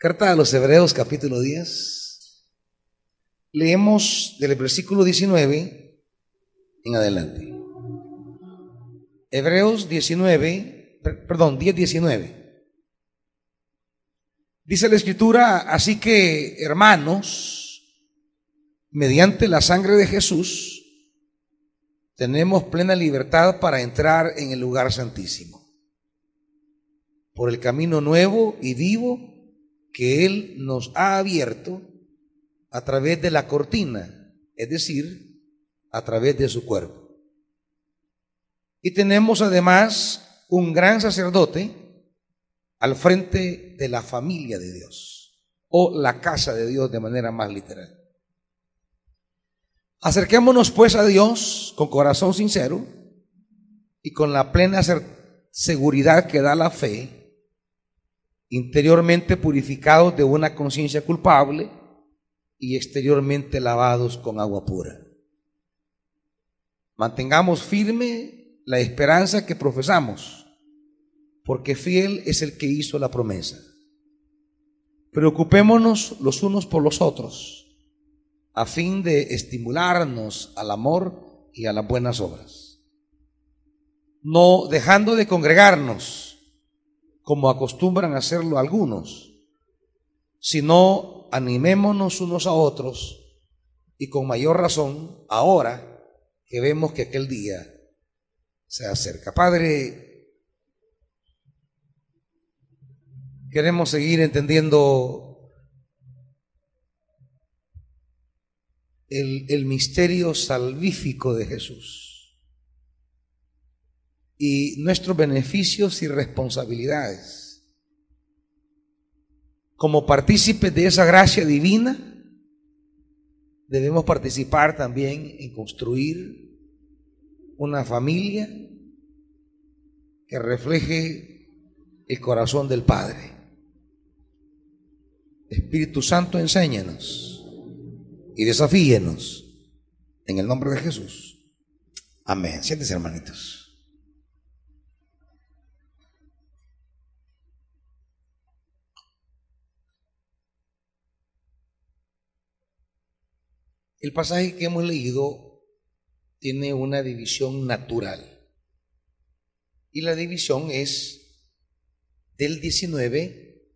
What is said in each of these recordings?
Carta a los Hebreos capítulo 10. Leemos del versículo 19 en adelante. Hebreos 19, perdón, 10, 19. Dice la escritura, así que hermanos, mediante la sangre de Jesús, tenemos plena libertad para entrar en el lugar santísimo, por el camino nuevo y vivo que Él nos ha abierto a través de la cortina, es decir, a través de su cuerpo. Y tenemos además un gran sacerdote al frente de la familia de Dios, o la casa de Dios de manera más literal. Acerquémonos pues a Dios con corazón sincero y con la plena seguridad que da la fe interiormente purificados de una conciencia culpable y exteriormente lavados con agua pura. Mantengamos firme la esperanza que profesamos, porque fiel es el que hizo la promesa. Preocupémonos los unos por los otros, a fin de estimularnos al amor y a las buenas obras. No dejando de congregarnos, como acostumbran hacerlo algunos, sino animémonos unos a otros y con mayor razón ahora que vemos que aquel día se acerca. Padre, queremos seguir entendiendo el, el misterio salvífico de Jesús y nuestros beneficios y responsabilidades. Como partícipes de esa gracia divina, debemos participar también en construir una familia que refleje el corazón del Padre. Espíritu Santo, enséñanos y desafíenos en el nombre de Jesús. Amén. Siéntese, hermanitos. El pasaje que hemos leído tiene una división natural. Y la división es del 19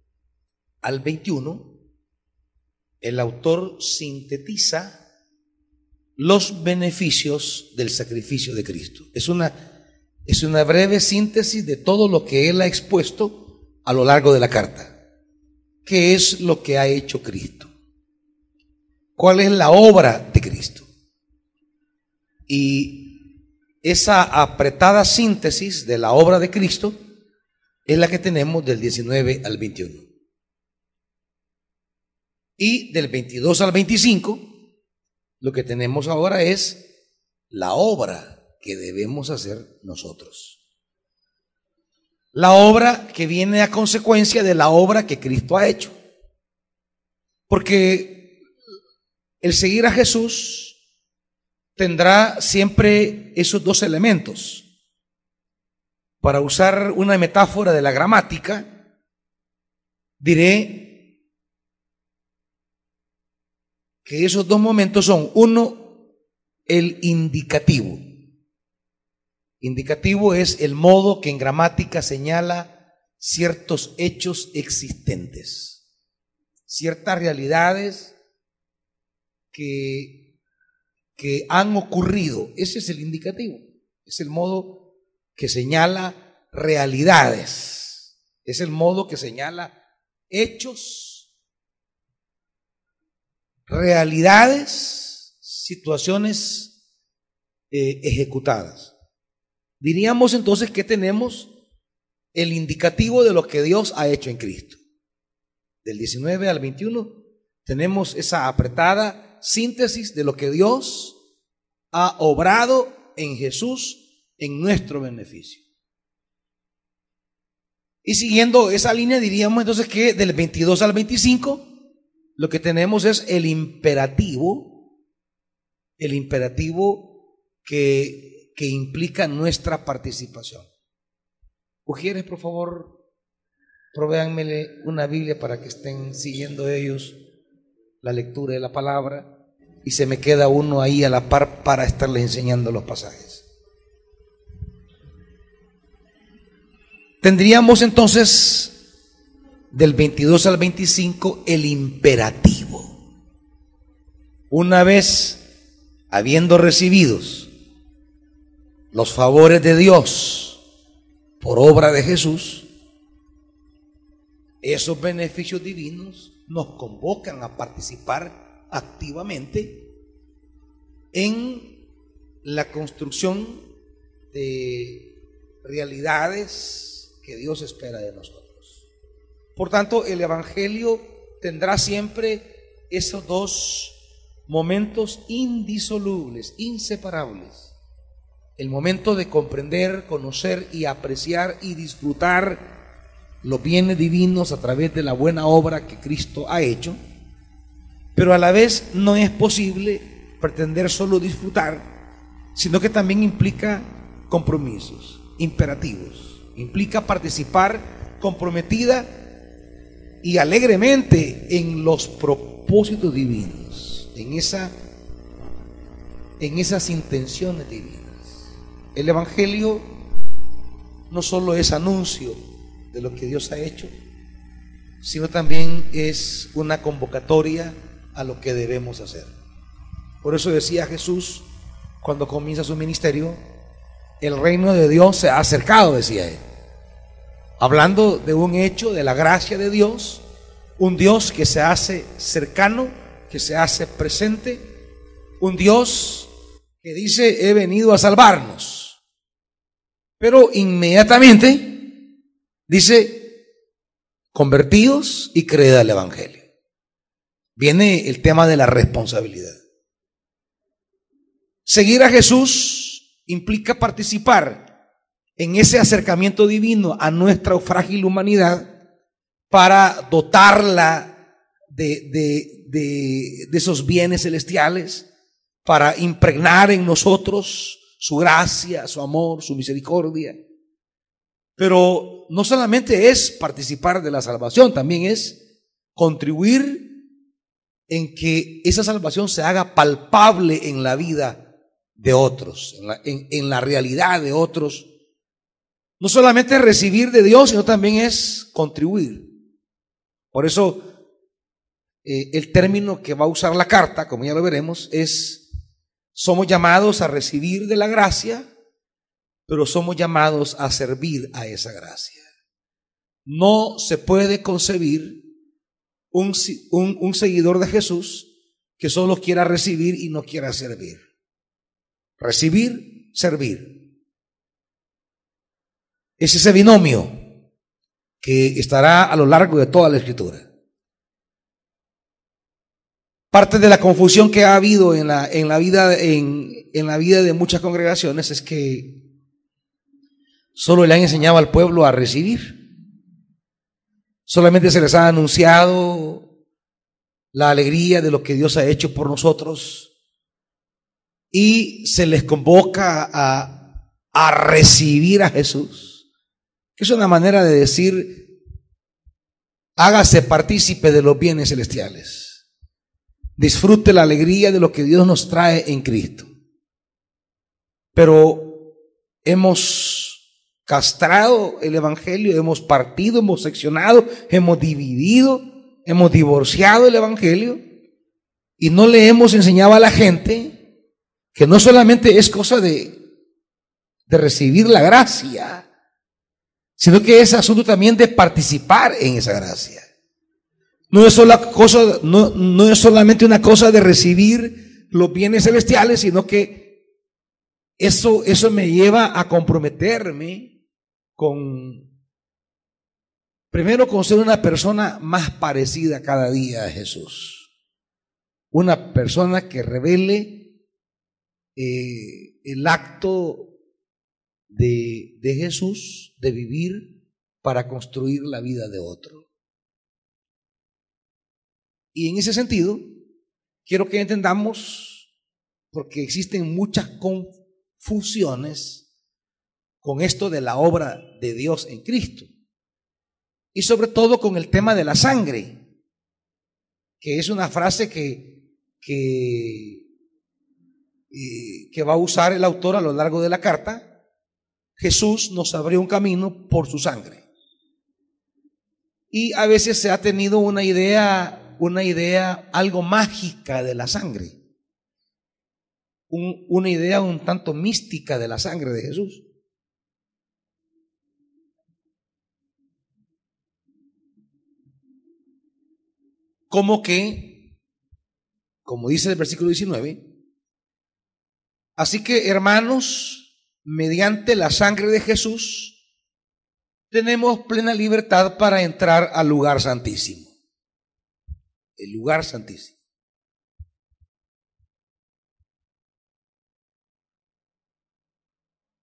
al 21. El autor sintetiza los beneficios del sacrificio de Cristo. Es una, es una breve síntesis de todo lo que él ha expuesto a lo largo de la carta. ¿Qué es lo que ha hecho Cristo? Cuál es la obra de Cristo. Y esa apretada síntesis de la obra de Cristo es la que tenemos del 19 al 21. Y del 22 al 25, lo que tenemos ahora es la obra que debemos hacer nosotros. La obra que viene a consecuencia de la obra que Cristo ha hecho. Porque el seguir a Jesús tendrá siempre esos dos elementos. Para usar una metáfora de la gramática, diré que esos dos momentos son, uno, el indicativo. Indicativo es el modo que en gramática señala ciertos hechos existentes, ciertas realidades que, que han ocurrido. Ese es el indicativo, es el modo que señala realidades, es el modo que señala hechos, realidades, situaciones eh, ejecutadas. Diríamos entonces que tenemos el indicativo de lo que Dios ha hecho en Cristo. Del 19 al 21 tenemos esa apretada síntesis de lo que Dios ha obrado en Jesús en nuestro beneficio. Y siguiendo esa línea diríamos entonces que del 22 al 25 lo que tenemos es el imperativo, el imperativo que, que implica nuestra participación. Ujieres, por favor, Provéanmele una Biblia para que estén siguiendo ellos la lectura de la palabra y se me queda uno ahí a la par para estarle enseñando los pasajes. Tendríamos entonces del 22 al 25 el imperativo. Una vez habiendo recibidos los favores de Dios por obra de Jesús, esos beneficios divinos nos convocan a participar activamente en la construcción de realidades que Dios espera de nosotros. Por tanto, el Evangelio tendrá siempre esos dos momentos indisolubles, inseparables. El momento de comprender, conocer y apreciar y disfrutar los bienes divinos a través de la buena obra que Cristo ha hecho, pero a la vez no es posible pretender solo disfrutar, sino que también implica compromisos, imperativos, implica participar comprometida y alegremente en los propósitos divinos, en, esa, en esas intenciones divinas. El Evangelio no solo es anuncio, de lo que Dios ha hecho, sino también es una convocatoria a lo que debemos hacer. Por eso decía Jesús cuando comienza su ministerio, el reino de Dios se ha acercado, decía él. Hablando de un hecho de la gracia de Dios, un Dios que se hace cercano, que se hace presente, un Dios que dice, he venido a salvarnos. Pero inmediatamente Dice, convertidos y creed al Evangelio. Viene el tema de la responsabilidad. Seguir a Jesús implica participar en ese acercamiento divino a nuestra frágil humanidad para dotarla de, esos bienes celestiales, para impregnar en nosotros su gracia, su amor, su misericordia pero no solamente es participar de la salvación, también es contribuir en que esa salvación se haga palpable en la vida de otros, en la, realidad de otros. No solamente recibir de Dios, sino también es contribuir. Por eso eh, el término que va a usar la carta, como ya lo veremos, es somos llamados a recibir de la gracia pero somos llamados a servir a esa gracia. No se puede concebir un, un, seguidor de Jesús que solo quiera recibir y no quiera servir. Recibir, servir. Es ese binomio que estará a lo largo de toda la escritura. Parte de la confusión que ha habido en la, en la vida, en, en la vida de muchas congregaciones es que Solo le han enseñado al pueblo a recibir. Solamente se les ha anunciado la alegría de lo que Dios ha hecho por nosotros y se les convoca a, a recibir a Jesús, es una manera de decir, hágase partícipe de los bienes celestiales, disfrute la alegría de lo que Dios nos trae en Cristo. Pero hemos castrado el Evangelio, hemos partido, hemos seccionado, hemos dividido, hemos divorciado el Evangelio y no le hemos enseñado a la gente que no solamente es cosa de, de recibir la gracia, sino que es asunto también de participar en esa gracia. No es, solo cosa, no, no es solamente una cosa de recibir los bienes celestiales, sino que eso, eso me lleva a comprometerme con, primero con ser una persona más parecida cada día a Jesús. Una persona que revele eh, el acto de, de Jesús de vivir para construir la vida de otro. Y en ese sentido, quiero que entendamos, porque existen muchas confusiones con esto de la obra de Dios en Cristo. y sobre todo con el tema de la sangre, que es una frase que, que, que va a usar el autor a lo largo de la carta. Jesús nos abrió un camino por su sangre. Y a veces se ha tenido una idea, una idea algo mágica de la sangre. una idea un tanto mística de la sangre de Jesús. Como que, como dice el versículo 19, así que hermanos, mediante la sangre de Jesús, tenemos plena libertad para entrar al lugar santísimo. El lugar santísimo.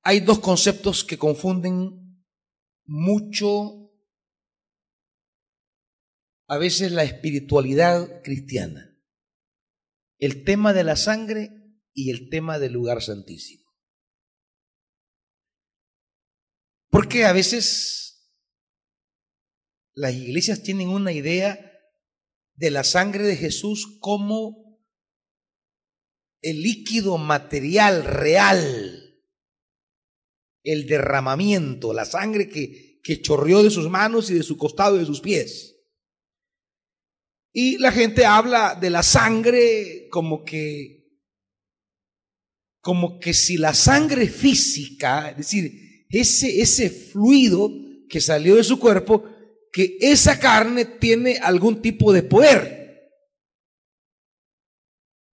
Hay dos conceptos que confunden mucho a veces la espiritualidad cristiana, el tema de la sangre y el tema del lugar santísimo. Porque a veces las iglesias tienen una idea de la sangre de Jesús como el líquido material real, el derramamiento, la sangre que, que chorreó de sus manos y de su costado y de sus pies. Y la gente habla de la sangre como que, como que si la sangre física, es decir, ese, ese fluido que salió de su cuerpo, que esa carne tiene algún tipo de poder.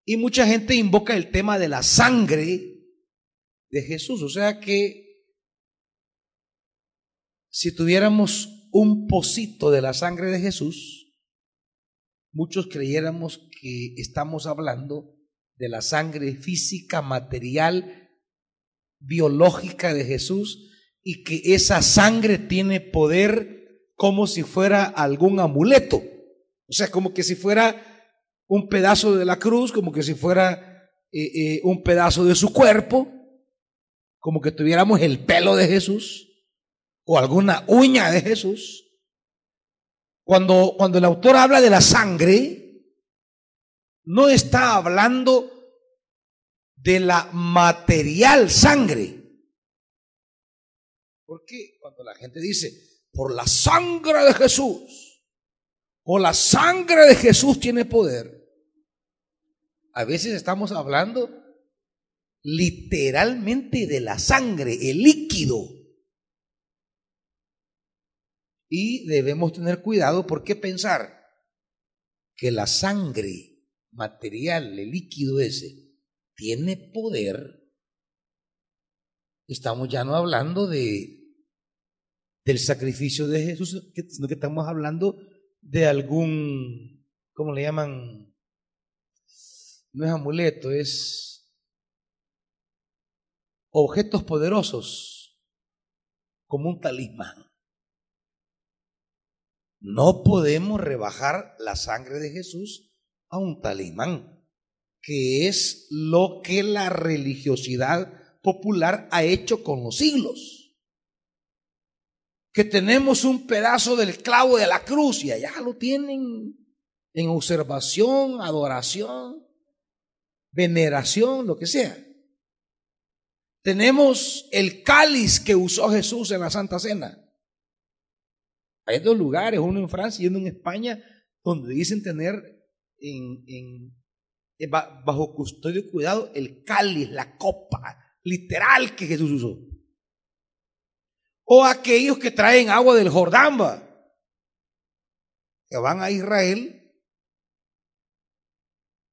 Y mucha gente invoca el tema de la sangre de Jesús. O sea que si tuviéramos un pocito de la sangre de Jesús, muchos creyéramos que estamos hablando de la sangre física, material, biológica de Jesús y que esa sangre tiene poder como si fuera algún amuleto. O sea, como que si fuera un pedazo de la cruz, como que si fuera eh, eh, un pedazo de su cuerpo, como que tuviéramos el pelo de Jesús o alguna uña de Jesús. Cuando, cuando el autor habla de la sangre, no está hablando de la material sangre. Porque cuando la gente dice, por la sangre de Jesús, o la sangre de Jesús tiene poder, a veces estamos hablando literalmente de la sangre, el líquido y debemos tener cuidado porque pensar que la sangre material, el líquido ese, tiene poder. Estamos ya no hablando de del sacrificio de Jesús, sino que estamos hablando de algún, ¿cómo le llaman? No es amuleto, es objetos poderosos, como un talismán. No podemos rebajar la sangre de Jesús a un talismán, que es lo que la religiosidad popular ha hecho con los siglos. Que tenemos un pedazo del clavo de la cruz y allá lo tienen en observación, adoración, veneración, lo que sea. Tenemos el cáliz que usó Jesús en la Santa Cena. Hay dos lugares, uno en Francia y uno en España, donde dicen tener en, bajo custodio y cuidado el cáliz, la copa literal que Jesús usó. O aquellos que traen agua del Jordán, que van a Israel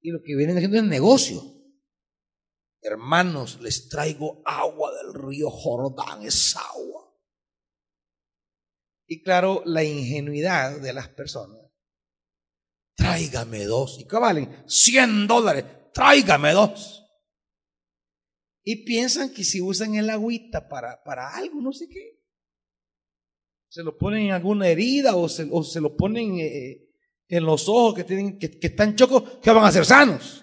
y lo que vienen haciendo es negocio. Hermanos, les traigo agua del río Jordán, es agua. Y claro, la ingenuidad de las personas. Tráigame dos. ¿Y qué valen? 100 dólares. Tráigame dos. Y piensan que si usan el agüita para, para algo, no sé qué, se lo ponen en alguna herida o se, o se lo ponen eh, en los ojos que, tienen, que, que están chocos, que van a ser sanos.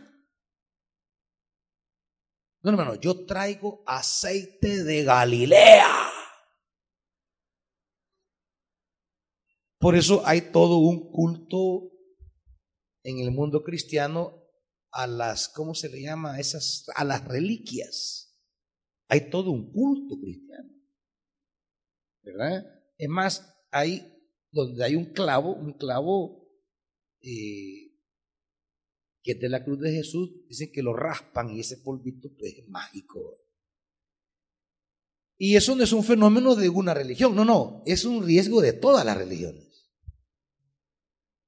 No, hermano, yo traigo aceite de Galilea. Por eso hay todo un culto en el mundo cristiano a las, ¿cómo se le llama? A esas, a las reliquias. Hay todo un culto cristiano. ¿Verdad? Es más, hay donde hay un clavo, un clavo eh, que es de la cruz de Jesús, dicen que lo raspan y ese polvito pues, es mágico. Y eso no es un fenómeno de una religión, no, no, es un riesgo de todas las religiones.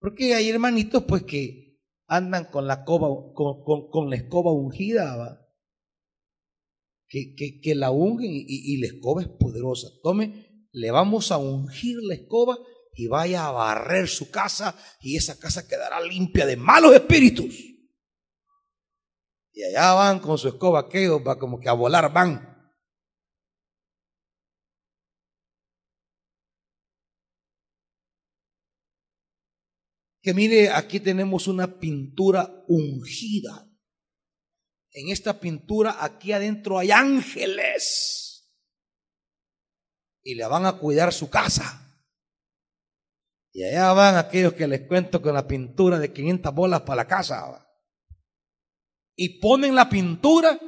Porque hay hermanitos pues que andan con la, con, la escoba ungida, Que, que, la ungen y, y la escoba es poderosa. Tome, le vamos a ungir la escoba y vaya a barrer su casa y esa casa quedará limpia de malos espíritus. Y allá van con su escoba, que va como que a volar van. Que mire, aquí tenemos una pintura ungida. En esta pintura, aquí adentro hay ángeles. Y le van a cuidar su casa. Y allá van aquellos que les cuento con la pintura de 500 bolas para la casa. Y ponen la pintura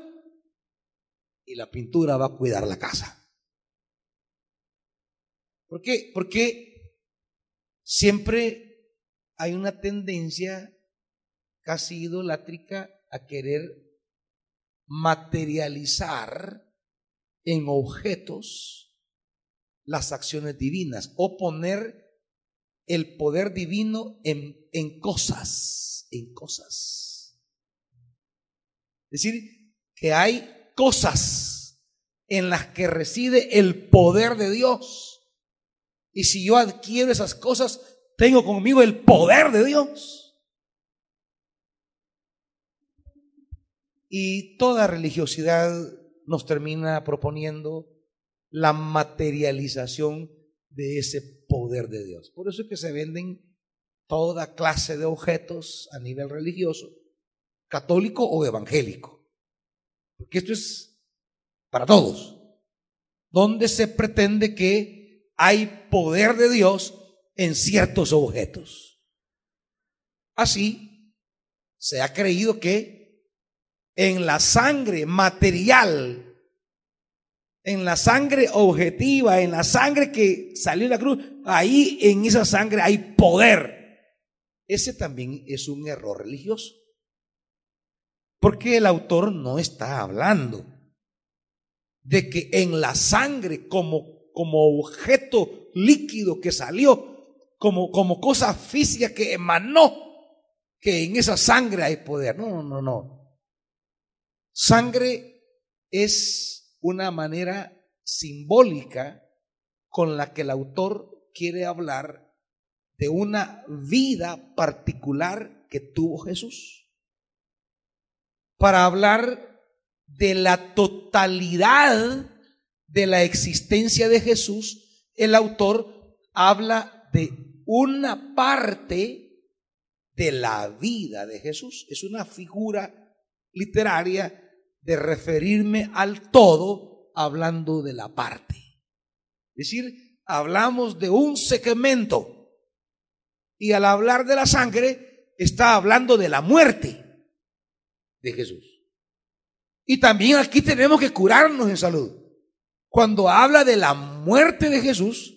y la pintura va a cuidar la casa. ¿Por qué? Porque siempre hay una tendencia casi idolátrica a querer materializar en objetos las acciones divinas o poner el poder divino en, en cosas, en cosas. Es decir, que hay cosas en las que reside el poder de Dios. Y si yo adquiero esas cosas, tengo conmigo el poder de Dios. Y toda religiosidad nos termina proponiendo la materialización de ese poder de Dios. Por eso es que se venden toda clase de objetos a nivel religioso, católico o evangélico. Porque esto es para todos. Donde se pretende que hay poder de Dios en ciertos objetos. Así, se ha creído que en la sangre material en la sangre objetiva, en la sangre que salió de la cruz, ahí en esa sangre hay poder. Ese también es un error religioso. Porque el autor no está hablando de que en la sangre como, como objeto líquido que salió, como, como cosa física que emanó, que en esa sangre hay poder. No, no, no. Sangre es una manera simbólica con la que el autor quiere hablar de una vida particular que tuvo Jesús. Para hablar de la totalidad de la existencia de Jesús, el autor habla de una parte de la vida de Jesús. Es una figura literaria de referirme al todo hablando de la parte. Es decir, hablamos de un segmento y al hablar de la sangre está hablando de la muerte de Jesús. Y también aquí tenemos que curarnos en salud. Cuando habla de la muerte de Jesús,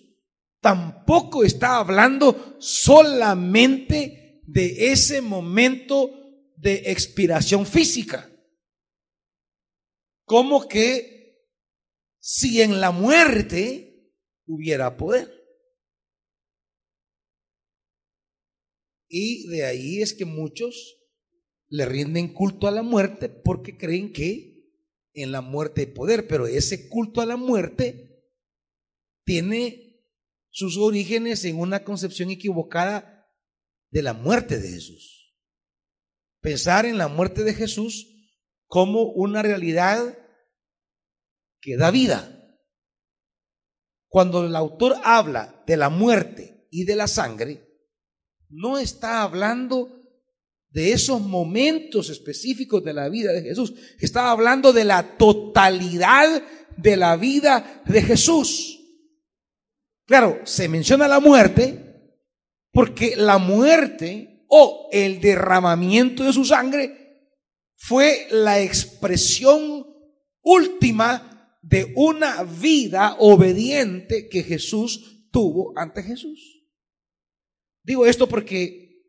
tampoco está hablando solamente de ese momento de expiración física como que si en la muerte hubiera poder. Y de ahí es que muchos le rinden culto a la muerte porque creen que en la muerte hay poder, pero ese culto a la muerte tiene sus orígenes en una concepción equivocada de la muerte de Jesús. Pensar en la muerte de Jesús como una realidad que da vida. Cuando el autor habla de la muerte y de la sangre, no está hablando de esos momentos específicos de la vida de Jesús, está hablando de la totalidad de la vida de Jesús. Claro, se menciona la muerte Porque la muerte o el derramamiento de su sangre fue la expresión última de una vida obediente que Jesús tuvo ante Jesús. Digo esto porque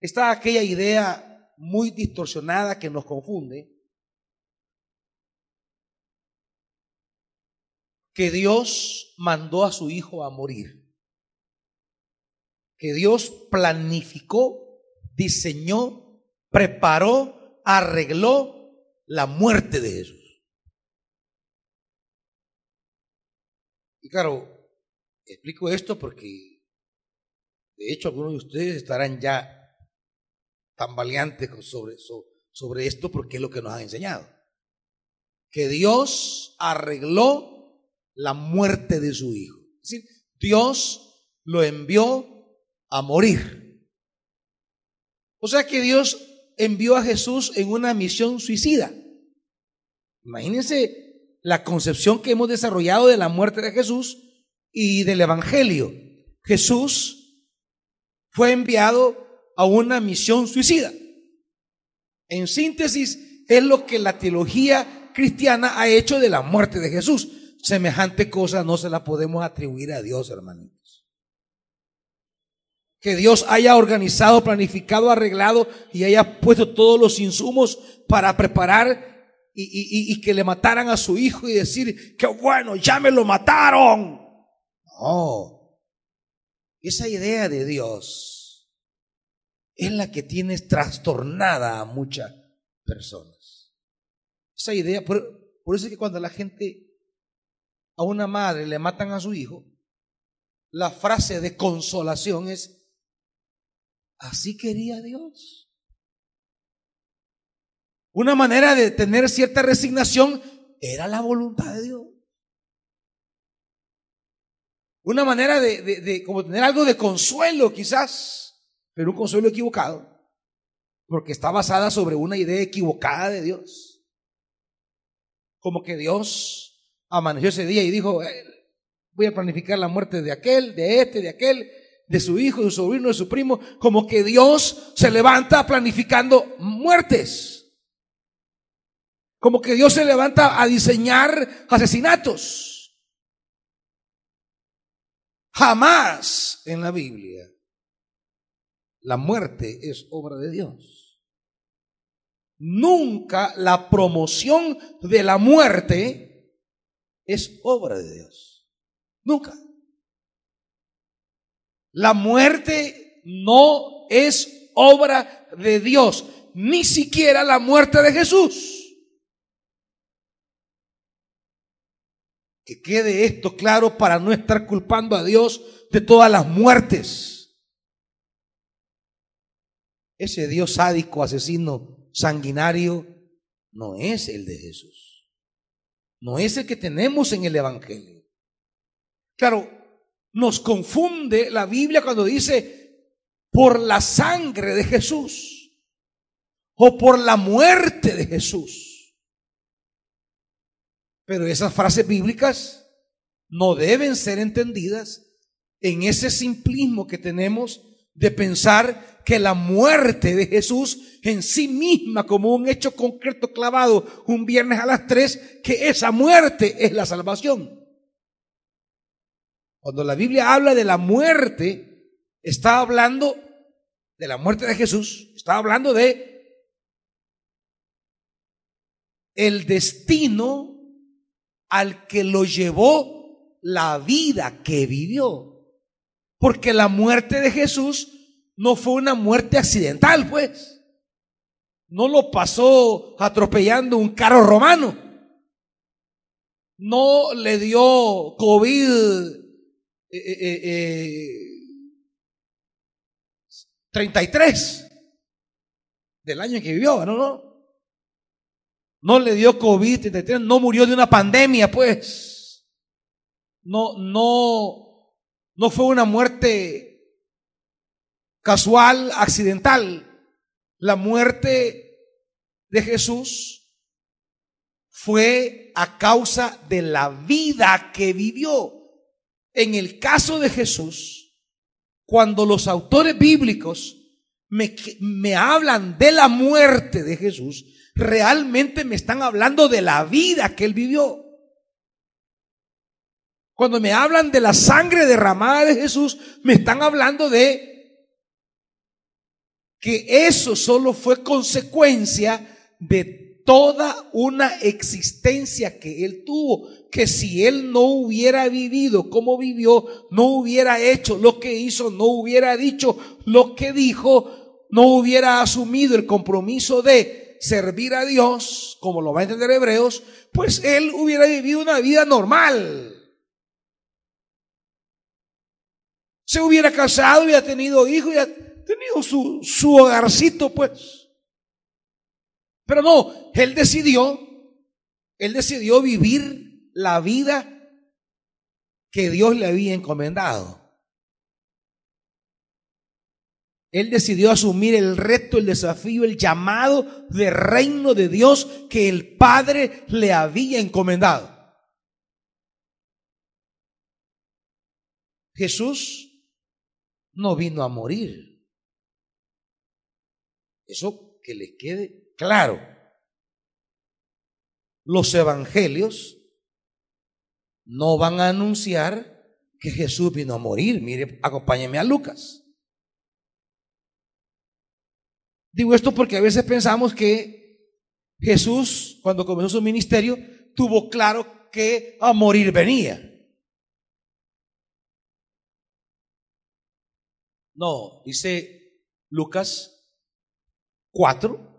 está aquella idea muy distorsionada que nos confunde, que Dios mandó a su Hijo a morir que Dios planificó, diseñó, preparó, arregló la muerte de Jesús. Y claro, explico esto porque de hecho algunos de ustedes estarán ya tambaleantes sobre, sobre esto porque es lo que nos han enseñado. Que Dios arregló la muerte de su Hijo. Es decir, Dios lo envió a morir. O sea que Dios envió a Jesús en una misión suicida. Imagínense la concepción que hemos desarrollado de la muerte de Jesús y del Evangelio. Jesús fue enviado a una misión suicida. En síntesis, es lo que la teología cristiana ha hecho de la muerte de Jesús. Semejante cosa no se la podemos atribuir a Dios, hermanito que Dios haya organizado, planificado, arreglado y haya puesto todos los insumos para preparar y, que le mataran a su hijo y decir, que bueno, ya me lo mataron. No, esa idea de Dios es la que tiene trastornada a muchas personas. Esa idea, por, por eso es que cuando la gente, a una madre le matan a su hijo, la frase de consolación es, Así quería Dios. Una manera de tener cierta resignación era la voluntad de Dios. Una manera de, como tener algo de consuelo quizás, pero un consuelo equivocado, porque está basada sobre una idea equivocada de Dios. Como que Dios amaneció ese día y dijo, eh, voy a planificar la muerte de aquel, de este, de aquel, de su hijo, de su sobrino, de su primo, como que Dios se levanta planificando muertes. Como que Dios se levanta a diseñar asesinatos. Jamás en la Biblia la muerte es obra de Dios. Nunca la promoción de la muerte es obra de Dios. Nunca. La muerte no es obra de Dios, ni siquiera la muerte de Jesús. Que quede esto claro para no estar culpando a Dios de todas las muertes. Ese Dios sádico, asesino, sanguinario, no es el de Jesús. No es el que tenemos en el Evangelio. Claro, nos confunde la Biblia cuando dice por la sangre de Jesús o por la muerte de Jesús. Pero esas frases bíblicas no deben ser entendidas en ese simplismo que tenemos de pensar que la muerte de Jesús en sí misma como un hecho concreto clavado un viernes a las tres, que esa muerte es la salvación. Cuando la Biblia habla de la muerte, está hablando de la muerte de Jesús, está hablando de el destino al que lo llevó la vida que vivió. Porque la muerte de Jesús no fue una muerte accidental, pues. No lo pasó atropellando un carro romano. No le dio COVID 33 eh, eh, eh, del año en que vivió, ¿no? No, no le dio COVID, no murió de una pandemia, pues. No, no, no fue una muerte casual, accidental. La muerte de Jesús fue a causa de la vida que vivió. En el caso de Jesús, cuando los autores bíblicos me, me hablan de la muerte de Jesús, realmente me están hablando de la vida que él vivió. Cuando me hablan de la sangre derramada de Jesús, me están hablando de que eso solo fue consecuencia de toda una existencia que él tuvo, que si él no hubiera vivido como vivió, no hubiera hecho lo que hizo, no hubiera dicho lo que dijo, no hubiera asumido el compromiso de servir a Dios, como lo va a entender Hebreos, pues él hubiera vivido una vida normal. Se hubiera casado, hubiera tenido hijos, hubiera tenido su, su hogarcito, pues. Pero no, él decidió, él decidió vivir la vida que Dios le había encomendado. Él decidió asumir el reto, el desafío, el llamado de reino de Dios que el Padre le había encomendado. Jesús no vino a morir. Eso que le quede claro. Los evangelios no van a anunciar que Jesús vino a morir. Mire, acompáñeme a Lucas. Digo esto porque a veces pensamos que Jesús, cuando comenzó su ministerio, tuvo claro que a morir venía. No, dice Lucas 4,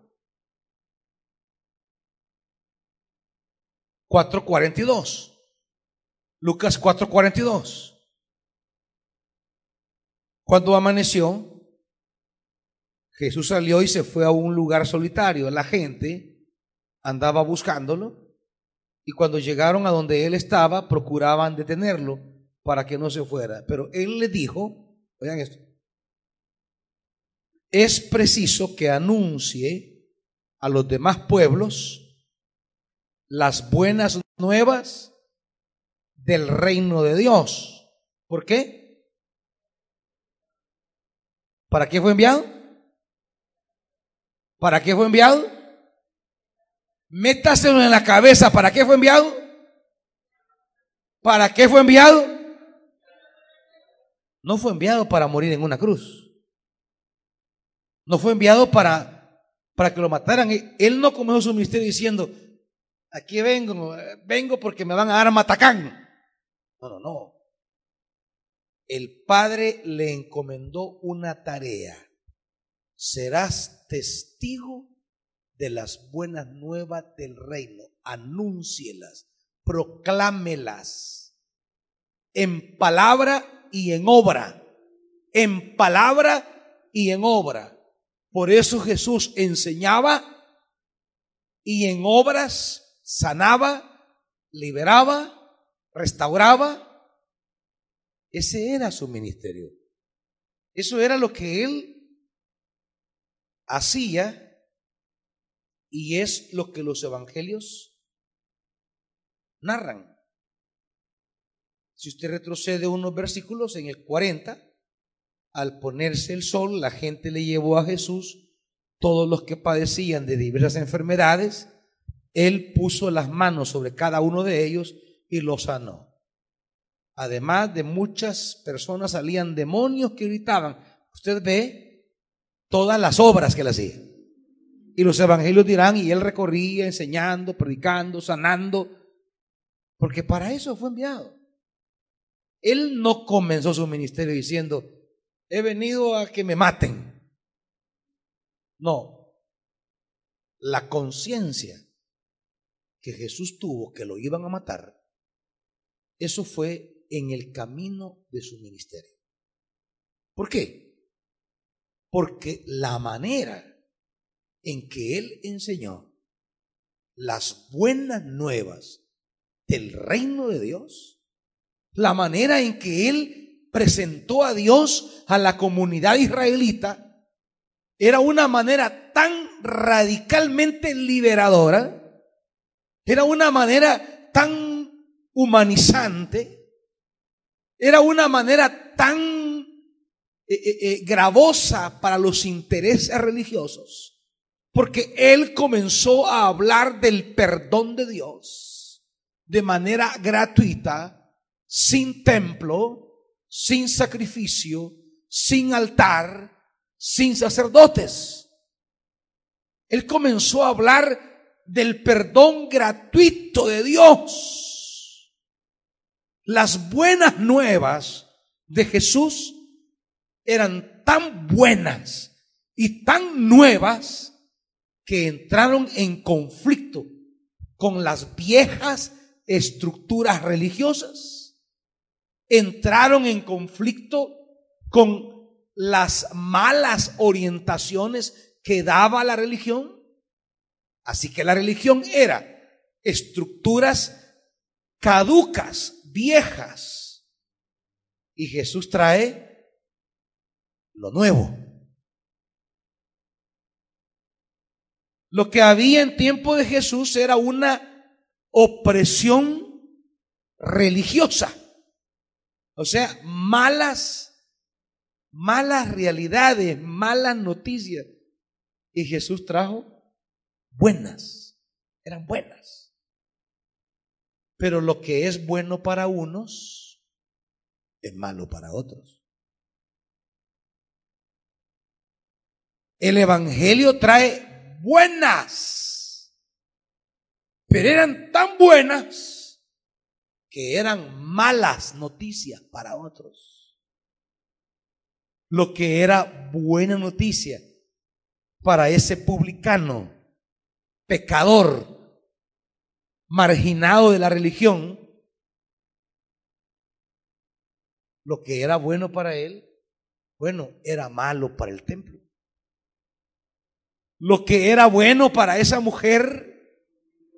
4.42. Lucas 4.42. Cuando amaneció, Jesús salió y se fue a un lugar solitario. La gente andaba buscándolo y cuando llegaron a donde él estaba, procuraban detenerlo para que no se fuera. Pero él le dijo, oigan esto, es preciso que anuncie a los demás pueblos las buenas nuevas del reino de Dios. ¿Por qué? ¿Para qué fue enviado? ¿Para qué fue enviado? Métaselo en la cabeza. ¿Para qué fue enviado? ¿Para qué fue enviado? No fue enviado para morir en una cruz. No fue enviado para, para que lo mataran. Él no comenzó su ministerio diciendo, aquí vengo, vengo porque me van a dar matacán. No, no, no. El Padre le encomendó una tarea. Serás testigo de las buenas nuevas del reino. Anúncielas, proclámelas en palabra y en obra. En palabra y en obra. Por eso Jesús enseñaba y en obras sanaba, liberaba, restauraba. Ese era su ministerio. Eso era lo que él hacía y es lo que los evangelios narran. Si usted retrocede unos versículos en el 40, al ponerse el sol, la gente le llevó a Jesús todos los que padecían de diversas enfermedades. Él puso las manos sobre cada uno de ellos y los sanó. Además de muchas personas salían demonios que gritaban. Usted ve todas las obras que él hacía. Y los evangelios dirán, y él recorría enseñando, predicando, sanando, porque para eso fue enviado. Él no comenzó su ministerio diciendo, he venido a que me maten. No, la conciencia que Jesús tuvo que lo iban a matar, eso fue en el camino de su ministerio. ¿Por qué? Porque la manera en que él enseñó las buenas nuevas del reino de Dios, la manera en que él presentó a Dios a la comunidad israelita era una manera tan radicalmente liberadora, era una manera tan humanizante, era una manera tan eh, eh, eh, gravosa para los intereses religiosos, porque él comenzó a hablar del perdón de Dios de manera gratuita, sin templo, sin sacrificio, sin altar, sin sacerdotes. Él comenzó a hablar del perdón gratuito de Dios. Las buenas nuevas de Jesús eran tan buenas y tan nuevas que entraron en conflicto con las viejas estructuras religiosas, entraron en conflicto con las malas orientaciones que daba la religión. Así que la religión era estructuras caducas, viejas. Y Jesús trae lo nuevo. Lo que había en tiempo de Jesús era una opresión religiosa. O sea, malas malas realidades, malas noticias. Y Jesús trajo buenas, eran buenas. Pero lo que es bueno para unos es malo para otros. El Evangelio trae buenas, pero eran tan buenas que eran malas noticias para otros lo que era buena noticia para ese publicano, pecador, marginado de la religión, lo que era bueno para él, bueno, era malo para el templo. Lo que era bueno para esa mujer,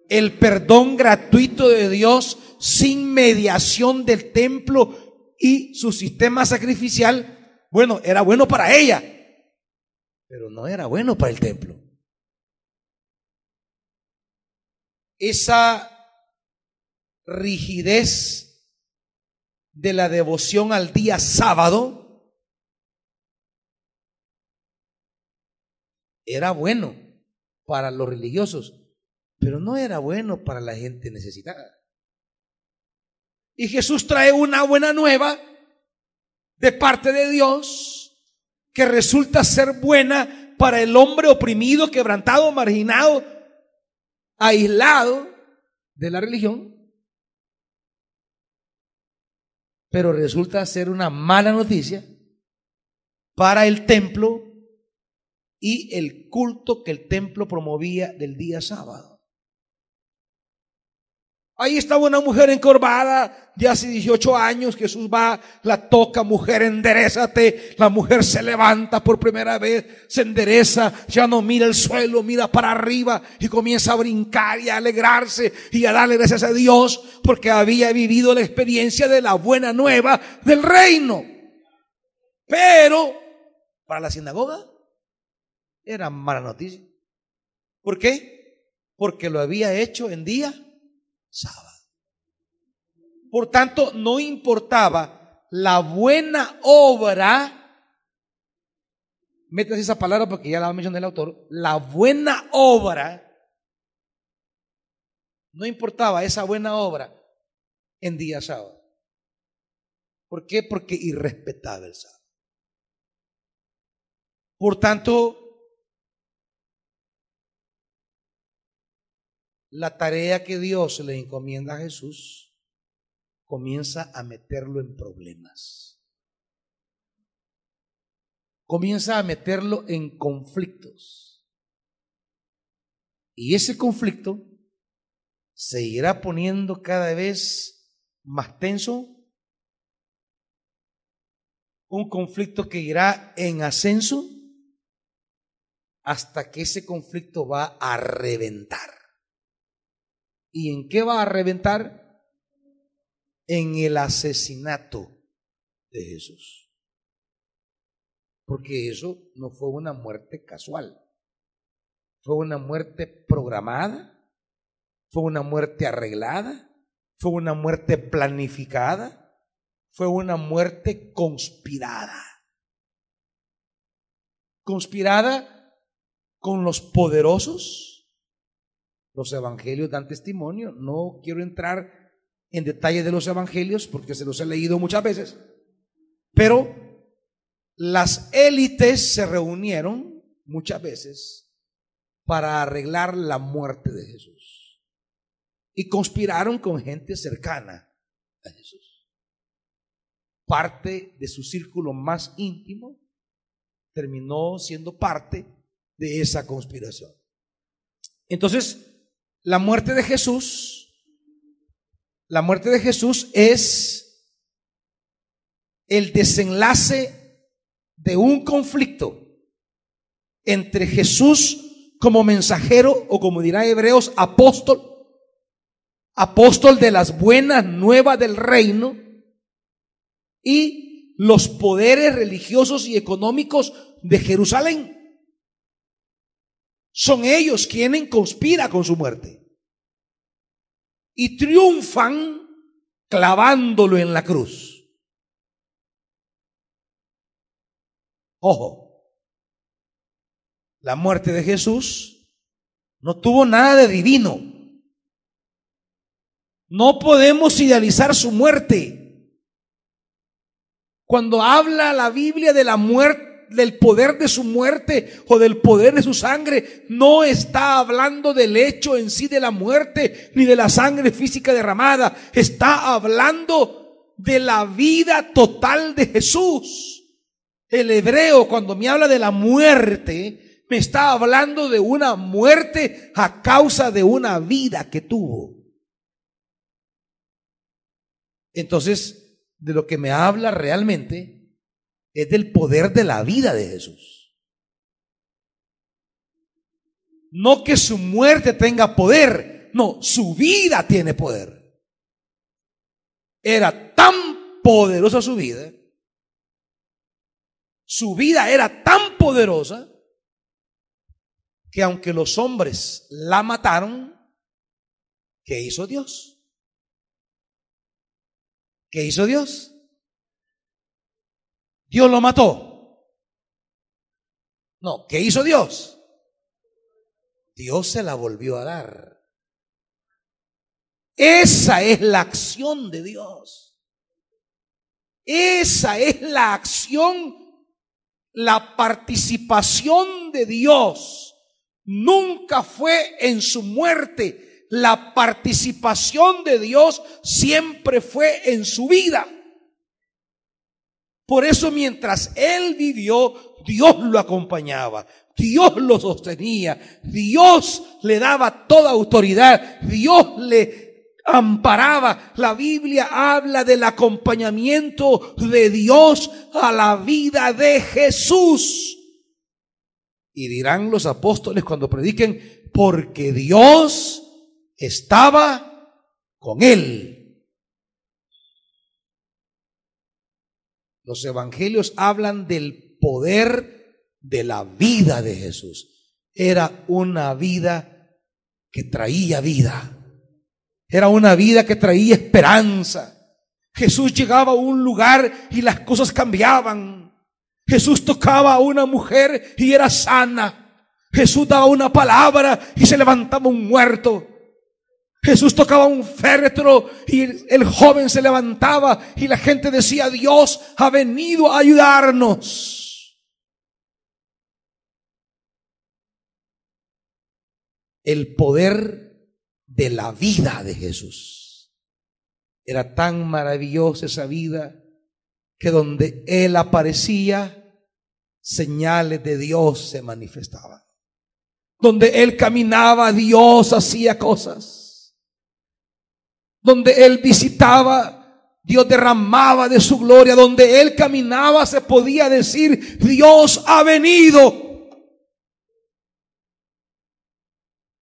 el perdón gratuito de Dios sin mediación del templo y su sistema sacrificial, bueno, era bueno para ella, pero no era bueno para el templo. Esa rigidez de la devoción al día sábado era bueno para los religiosos, pero no era bueno para la gente necesitada. Y Jesús trae una buena nueva de parte de Dios que resulta ser buena para el hombre oprimido, quebrantado, marginado, aislado de la religión, pero resulta ser una mala noticia para el templo y el culto que el templo promovía del día sábado. Ahí estaba una mujer encorvada de hace 18 años. Jesús va, la toca, mujer, enderezate. La mujer se levanta por primera vez, se endereza, ya no mira el suelo, mira para arriba y comienza a brincar y a alegrarse y a darle gracias a Dios porque había vivido la experiencia de la buena nueva del reino. Pero para la sinagoga era mala noticia. ¿Por qué? Porque lo había hecho en día sábado. Por tanto, no importaba la buena obra, métase esa palabra porque ya la mencionó el autor, la buena obra, no importaba esa buena obra en día sábado. ¿Por qué? Porque irrespetaba el sábado. Por tanto, la tarea que Dios le encomienda a Jesús comienza a meterlo en problemas. Comienza a meterlo en conflictos. Y ese conflicto se irá poniendo cada vez más tenso. Un conflicto que irá en ascenso hasta que ese conflicto va a reventar. ¿Y en qué va a reventar? En el asesinato de Jesús. Porque eso no fue una muerte casual. Fue una muerte programada. Fue una muerte arreglada. Fue una muerte planificada. Fue una muerte conspirada. conspirada con los poderosos. Los evangelios dan testimonio. No quiero entrar en detalle de los evangelios porque se los he leído muchas veces. Pero las élites se reunieron muchas veces para arreglar la muerte de Jesús. Y conspiraron con gente cercana a Jesús. Parte de su círculo más íntimo terminó siendo parte de esa conspiración. Entonces, la muerte de Jesús, la muerte de Jesús es el desenlace de un conflicto entre Jesús como mensajero o como dirá Hebreos, apóstol, apóstol de las buenas nuevas del reino y los poderes religiosos y económicos de Jerusalén. Son ellos quienes conspiran con su muerte. Y triunfan clavándolo en la cruz. Ojo, la muerte de Jesús no tuvo nada de divino. No podemos idealizar su muerte. Cuando habla la Biblia de la muerte, del poder de su muerte o del poder de su sangre, no está hablando del hecho en sí de la muerte ni de la sangre física derramada. Está hablando de la vida total de Jesús. El hebreo cuando me habla de la muerte, me está hablando de una muerte a causa de una vida que tuvo. Entonces, de lo que me habla realmente es del poder de la vida de Jesús. No que su muerte tenga poder, no, su vida tiene poder. Era tan poderosa su vida, su vida era tan poderosa que aunque los hombres la mataron, ¿qué hizo Dios? ¿Qué hizo Dios? Dios lo mató. No, ¿qué hizo Dios? Dios se la volvió a dar. Esa es la acción de Dios. Esa es la acción, la participación de Dios. Nunca fue en su muerte, la participación de Dios siempre fue en su vida. Por eso mientras él vivió, Dios lo acompañaba, Dios lo sostenía, Dios le daba toda autoridad, Dios le amparaba. La Biblia habla del acompañamiento de Dios a la vida de Jesús. Y dirán los apóstoles cuando prediquen, porque Dios estaba con él. Los evangelios hablan del poder de la vida de Jesús. Era una vida que traía vida. Era una vida que traía esperanza. Jesús llegaba a un lugar y las cosas cambiaban. Jesús tocaba a una mujer y era sana. Jesús daba una palabra y se levantaba un muerto. Jesús tocaba un féretro y el joven se levantaba y la gente decía, Dios ha venido a ayudarnos. El poder de la vida de Jesús. Era tan maravillosa esa vida que donde Él aparecía, señales de Dios se manifestaban. Donde Él caminaba, Dios hacía cosas donde Él visitaba, Dios derramaba de su gloria, donde Él caminaba se podía decir, Dios ha venido.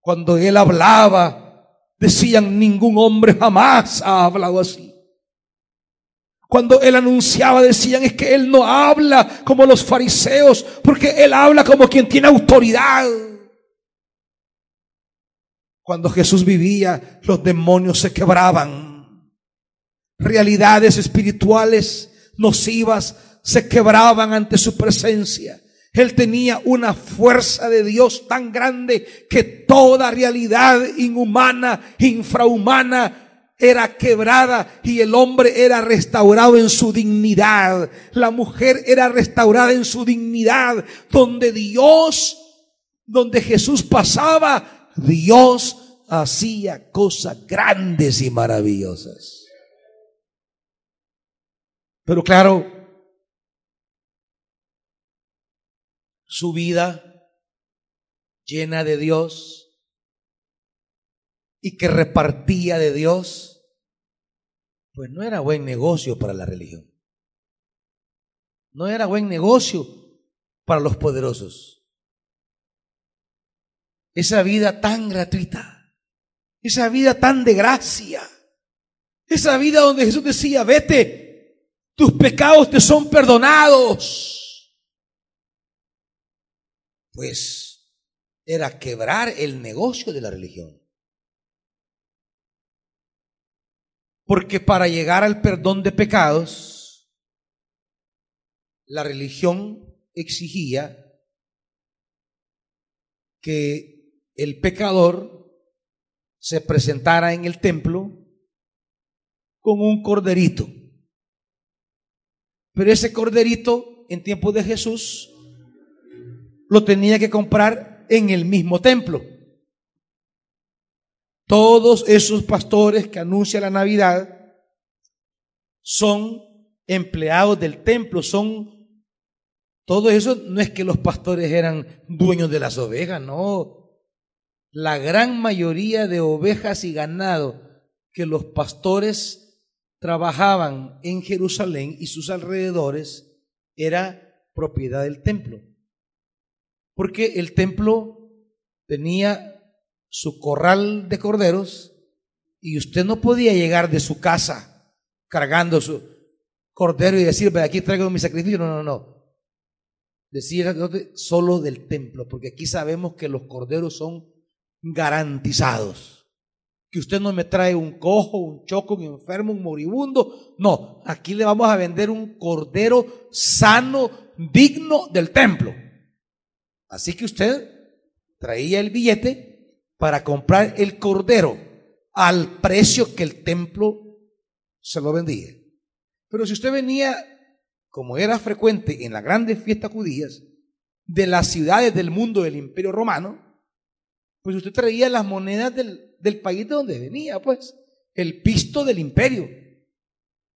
Cuando Él hablaba, decían, ningún hombre jamás ha hablado así. Cuando él anunciaba decían es que él no habla como los fariseos, porque él habla como quien tiene autoridad. Cuando Jesús vivía, los demonios se quebraban. Realidades espirituales nocivas se quebraban ante su presencia. Él tenía una fuerza de Dios tan grande que toda realidad inhumana, infrahumana, era quebrada y el hombre era restaurado en su dignidad. La mujer era restaurada en su dignidad. Donde Dios, donde Jesús pasaba, Dios hacía cosas grandes y maravillosas. Pero claro, su vida llena de Dios y que repartía de Dios, pues no era buen negocio para la religión. No era buen negocio para los poderosos. Esa vida tan gratuita, esa vida tan de gracia, esa vida donde Jesús decía, vete, tus pecados te son perdonados pues era quebrar el negocio de la religión. Porque para llegar al perdón de pecados, la religión exigía que el pecador se presentara en el templo con un corderito. Pero ese corderito en tiempo de Jesús lo tenía que comprar en el mismo templo. Todos esos pastores que anuncian la Navidad son empleados del templo, son todo eso no es que los pastores eran dueños de las ovejas, no. La gran mayoría de ovejas y ganado que los pastores trabajaban en Jerusalén y sus alrededores era propiedad del templo porque el templo tenía su corral de corderos y usted no podía llegar de su casa cargando su cordero y decir, aquí traigo mi sacrificio. No, no, no. Decía solo del templo, porque aquí sabemos que los corderos son garantizados. Que usted no me trae un cojo, un choco, un enfermo, un moribundo. No, aquí le vamos a vender un cordero sano, digno del templo. Así que usted traía el billete para comprar el cordero al precio que el templo se lo vendía. Pero si usted venía, como era frecuente en las grandes fiestas judías, de las ciudades del mundo del imperio romano, pues usted traía las monedas del, del país de donde venía, pues, el pisto del imperio.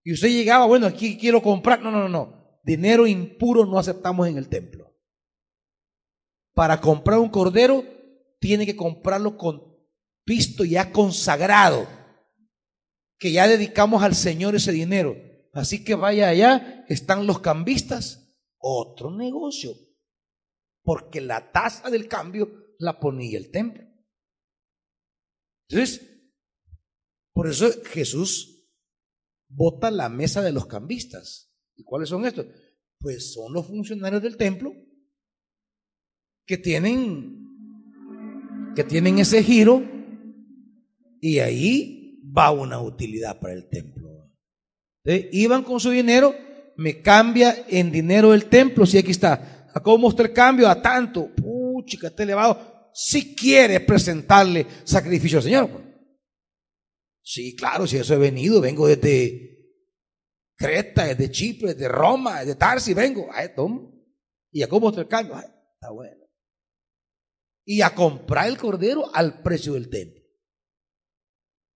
Y usted llegaba, bueno, aquí quiero comprar, no, no, no, no, dinero impuro no aceptamos en el templo para comprar un cordero, tiene que comprarlo con pisto ya consagrado, que ya dedicamos al Señor ese dinero. Así que vaya allá, están los cambistas, otro negocio, porque la tasa del cambio la ponía el templo. Entonces, por eso Jesús bota la mesa de los cambistas. ¿Y cuáles son estos? Pues son los funcionarios del templo que tienen, que tienen ese giro y ahí va una utilidad para el templo. iban con su dinero, me cambia en dinero el templo, si aquí está. ¿A cómo está el cambio? A tanto. Puchica, está elevado. Si quiere presentarle sacrificio al Señor. Sí, claro, si eso he venido, vengo desde Creta, desde Chipre, desde Roma, desde Tarsi, vengo. Ay, toma. ¿Y está el cambio? está bueno y a comprar el cordero al precio del templo.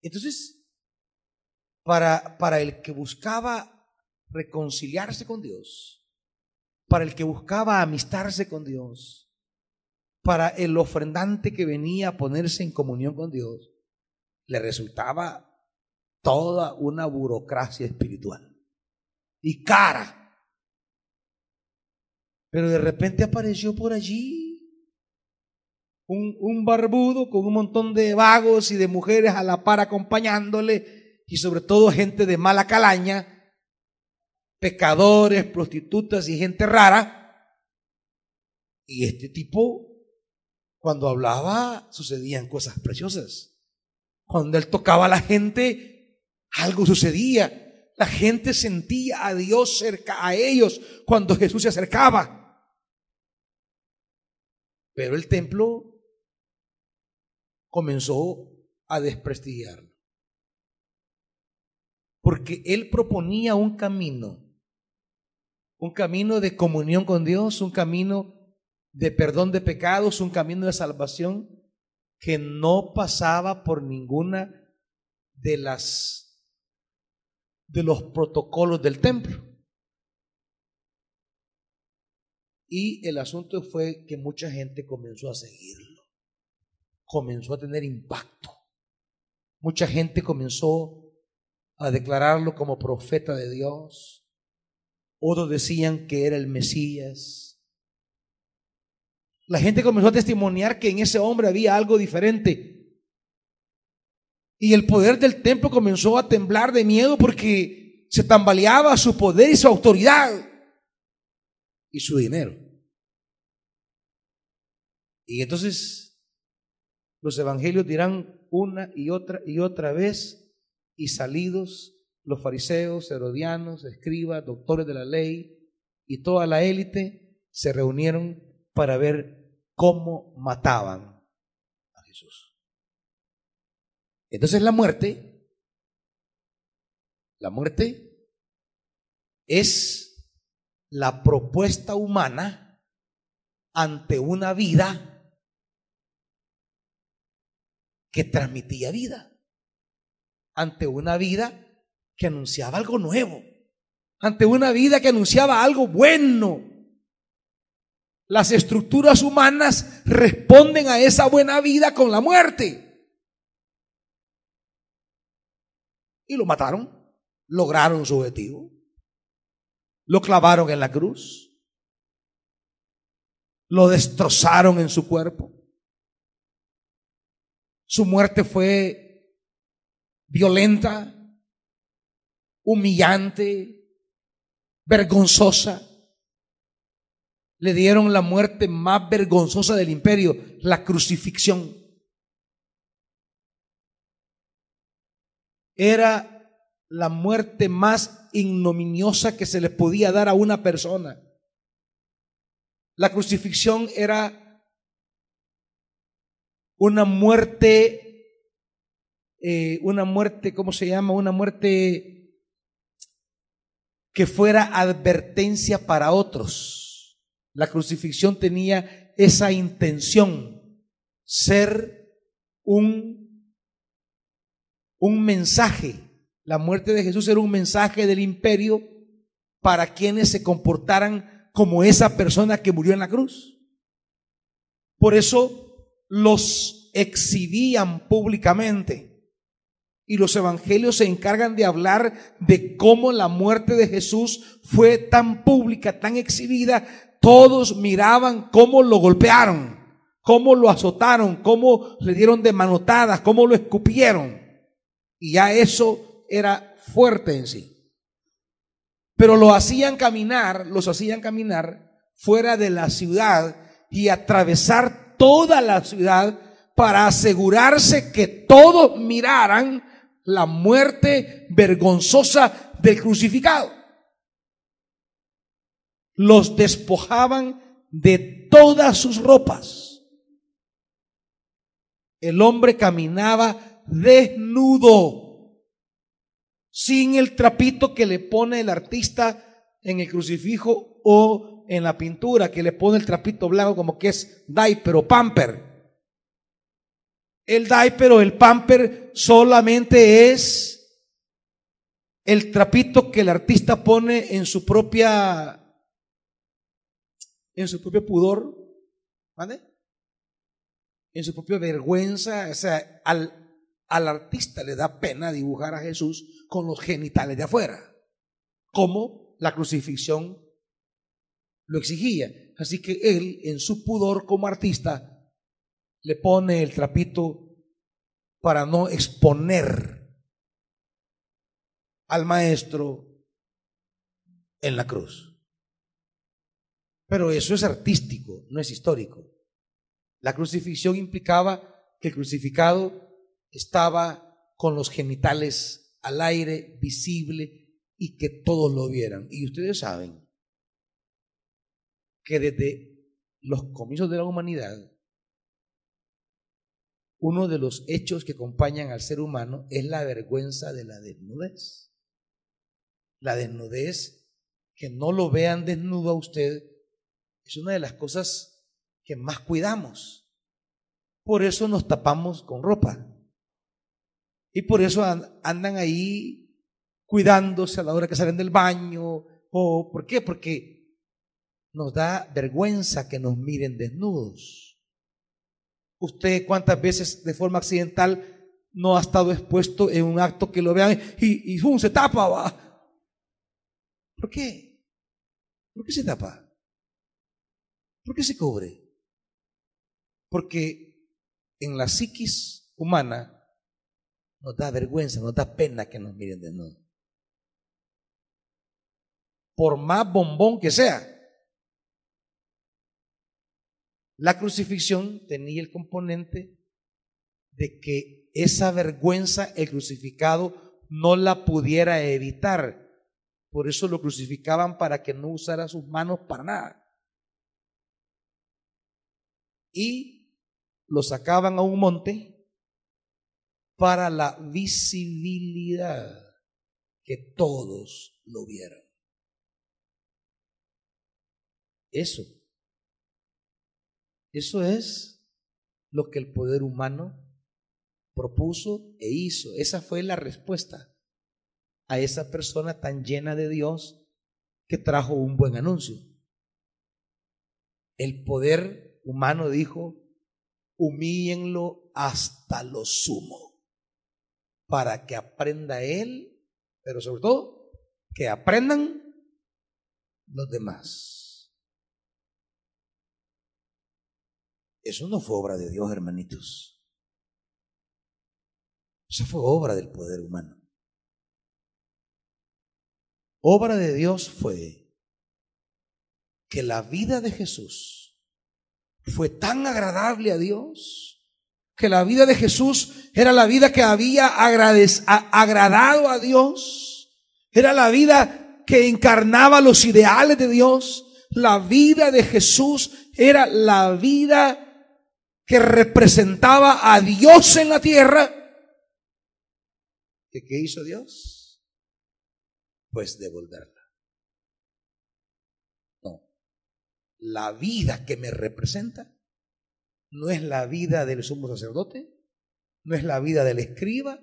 Entonces, para, para el que buscaba reconciliarse con Dios, para el que buscaba amistarse con Dios, para el ofrendante que venía a ponerse en comunión con Dios, le resultaba toda una burocracia espiritual y cara. Pero de repente apareció por allí un, barbudo con un montón de vagos y de mujeres a la par acompañándole y sobre todo gente de mala calaña, pecadores, prostitutas y gente rara. Y este tipo, cuando hablaba, sucedían cosas preciosas. Cuando él tocaba a la gente, algo sucedía. La gente sentía a Dios cerca a ellos cuando Jesús se acercaba. Pero el templo comenzó a desprestigiarlo. Porque él proponía un camino, un camino de comunión con Dios, un camino de perdón de pecados, un camino de salvación que no pasaba por ninguna de las de los protocolos del templo. Y el asunto fue que mucha gente comenzó a seguirlo, comenzó a tener impacto. Mucha gente comenzó a declararlo como profeta de Dios. Otros decían que era el Mesías. La gente comenzó a testimoniar que en ese hombre había algo diferente. Y el poder del templo comenzó a temblar de miedo porque se tambaleaba su poder y su autoridad y su dinero. Y entonces los evangelios dirán una y otra y otra vez y salidos los fariseos, herodianos, escribas, doctores de la ley y toda la élite se reunieron para ver cómo mataban a Jesús. Entonces la muerte, la muerte es la propuesta humana ante una vida que transmitía vida, ante una vida que anunciaba algo nuevo, ante una vida que anunciaba algo bueno. Las estructuras humanas responden a esa buena vida con la muerte. Y lo mataron, lograron su objetivo, lo clavaron en la cruz, lo destrozaron en su cuerpo. Su muerte fue violenta, humillante, vergonzosa. Le dieron la muerte más vergonzosa del imperio, la crucifixión. Era la muerte más ignominiosa que se le podía dar a una persona. La crucifixión era una muerte, eh, una muerte, ¿cómo se llama? Una muerte que fuera advertencia para otros. La crucifixión tenía esa intención, ser un, un mensaje. La muerte de Jesús era un mensaje del imperio para quienes se comportaran como esa persona que murió en la cruz. Por eso los exhibían públicamente. Y los evangelios se encargan de hablar de cómo la muerte de Jesús fue tan pública, tan exhibida. Todos miraban cómo lo golpearon, cómo lo azotaron, cómo le dieron de manotadas, cómo lo escupieron. Y ya eso era fuerte en sí. Pero lo hacían caminar, los hacían caminar fuera de la ciudad y atravesar toda la ciudad para asegurarse que todos miraran la muerte vergonzosa del crucificado. Los despojaban de todas sus ropas. El hombre caminaba desnudo, sin el trapito que le pone el artista en el crucifijo o en la pintura que le pone el trapito blanco como que es diaper o pamper. El diaper o el pamper solamente es el trapito que el artista pone en su propia en su propio pudor, ¿vale? En su propia vergüenza, o sea, al, al artista le da pena dibujar a Jesús con los genitales de afuera, como la crucifixión lo exigía. Así que él, en su pudor como artista, le pone el trapito para no exponer al maestro en la cruz. Pero eso es artístico, no es histórico. La crucifixión implicaba que el crucificado estaba con los genitales al aire, visible, y que todos lo vieran. Y ustedes saben que desde los comienzos de la humanidad, uno de los hechos que acompañan al ser humano es la vergüenza de la desnudez. La desnudez, que no lo vean desnudo a usted, es una de las cosas que más cuidamos. Por eso nos tapamos con ropa. Y por eso andan ahí cuidándose a la hora que salen del baño. ¿O por qué? Porque nos da vergüenza que nos miren desnudos. Usted cuántas veces de forma accidental no ha estado expuesto en un acto que lo vean y, y se tapa. ¿Por qué? ¿Por qué se tapa? ¿Por qué se cubre? Porque en la psiquis humana nos da vergüenza, nos da pena que nos miren de nuevo. Por más bombón que sea. La crucifixión tenía el componente de que esa vergüenza el crucificado no la pudiera evitar. Por eso lo crucificaban para que no usara sus manos para nada. Y lo sacaban a un monte para la visibilidad, que todos lo vieran. Eso, eso es lo que el poder humano propuso e hizo. Esa fue la respuesta a esa persona tan llena de Dios que trajo un buen anuncio. El poder humano dijo, humíenlo hasta lo sumo para que aprenda él, pero sobre todo que aprendan los demás. Eso no fue obra de Dios, hermanitos. Eso fue obra del poder humano. Obra de Dios fue que la vida de Jesús fue tan agradable a Dios que la vida de Jesús era la vida que había agradado a Dios, era la vida que encarnaba los ideales de Dios, la vida de Jesús era la vida que representaba a Dios en la tierra. ¿Qué, qué hizo Dios? Pues devolverla. No, la vida que me representa no es la vida del sumo sacerdote, no es la vida del escriba,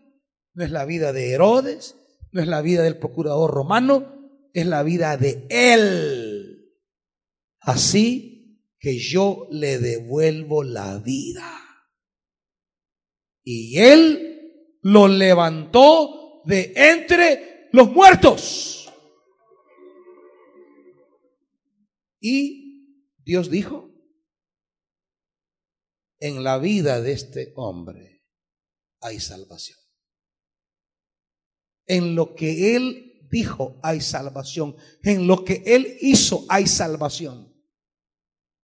no es la vida de Herodes, no es la vida del procurador romano, es la vida de Él. Así que yo le devuelvo la vida. Y Él lo levantó de entre los muertos. Y Dios dijo, en la vida de este hombre hay salvación. En lo que él dijo hay salvación. En lo que él hizo hay salvación.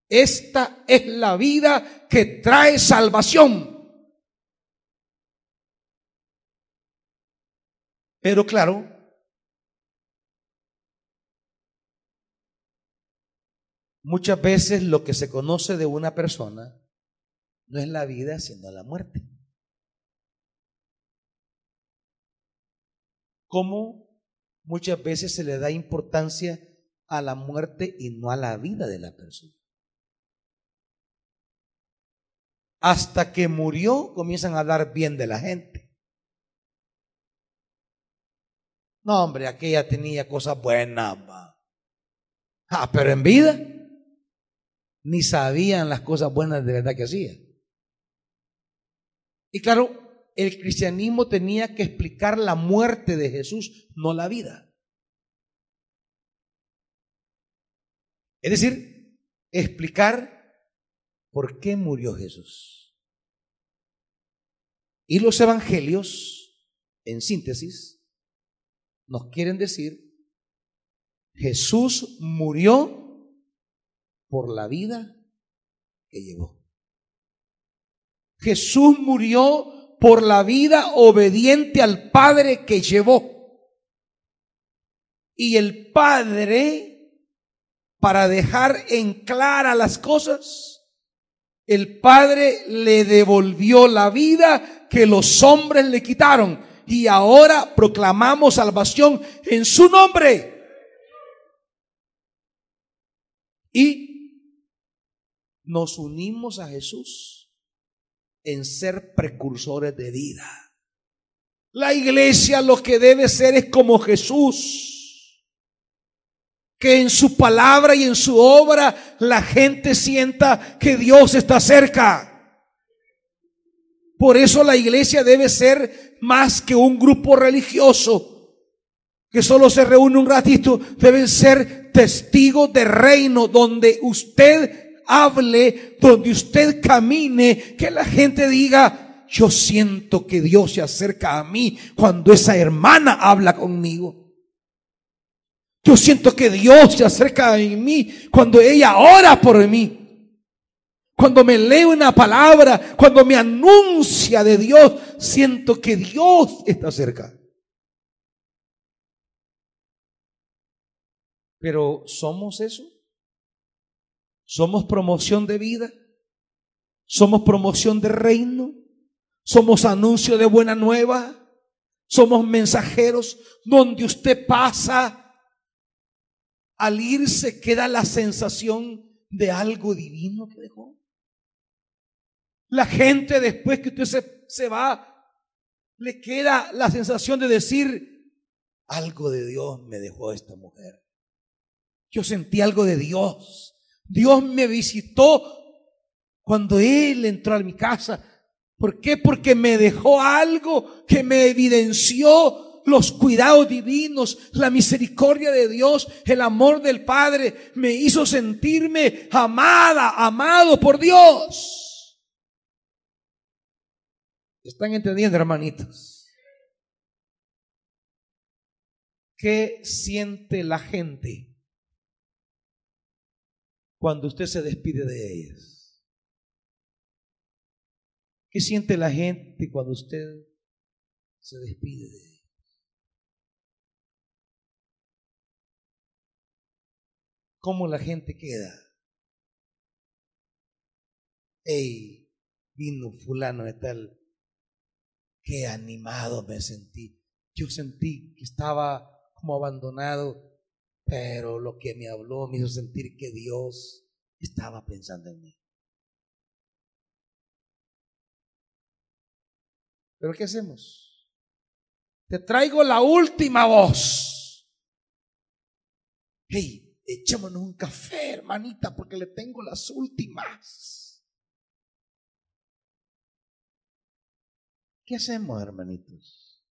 Esta es la vida que trae salvación. Pero claro, muchas veces lo que se conoce de una persona no es la vida, sino la muerte. ¿Cómo muchas veces se le da importancia a la muerte y no a la vida de la persona? Hasta que murió comienzan a dar bien de la gente. No, hombre, aquella tenía cosas buenas. Ah, pero en vida ni sabían las cosas buenas de verdad que hacía. Y claro, el cristianismo tenía que explicar la muerte de Jesús, no la vida. Es decir, explicar por qué murió Jesús. Y los evangelios, en síntesis, nos quieren decir, Jesús murió por la vida que llevó. Jesús murió por la vida obediente al Padre que llevó. Y el Padre, para dejar en clara las cosas, el Padre le devolvió la vida que los hombres le quitaron y ahora proclamamos salvación en su nombre. Y nos unimos a Jesús en ser precursores de vida. La iglesia lo que debe ser es como Jesús que en su palabra y en su obra la gente sienta que Dios está cerca. Por eso la iglesia debe ser más que un grupo religioso que solo se reúne un ratito. Deben ser testigos de reino donde usted hable, donde usted camine, que la gente diga, yo siento que Dios se acerca a mí cuando esa hermana habla conmigo. Yo siento que Dios se acerca a mí cuando ella ora por mí. Cuando me lee una palabra, cuando me anuncia de Dios, siento que Dios está cerca. Pero ¿somos eso? ¿Somos promoción de vida? ¿Somos promoción de reino? ¿Somos anuncio de buena nueva? ¿Somos mensajeros donde usted pasa? al irse queda la sensación de algo divino que dejó. La gente después que usted se, se va, le queda la sensación de decir, algo de Dios me dejó esta mujer. Yo sentí algo de Dios. Dios me visitó cuando Él entró a mi casa. ¿Por qué? Porque me dejó algo que me evidenció los cuidados divinos, la misericordia de Dios, el amor del Padre, me hizo sentirme amada, amado por Dios. ¿Están entendiendo, hermanitos? ¿Qué siente la gente cuando usted se despide de ellas? ¿Qué siente la gente cuando usted se despide de ellas? cómo la gente queda. Ey, vino fulano de tal. Qué animado me sentí. Yo sentí que estaba como abandonado, pero lo que me habló me hizo sentir que Dios estaba pensando en mí. Pero ¿qué hacemos? Te traigo la última voz. Hey, echémonos un café, hermanita, porque le tengo las últimas. ¿Qué hacemos, hermanitos?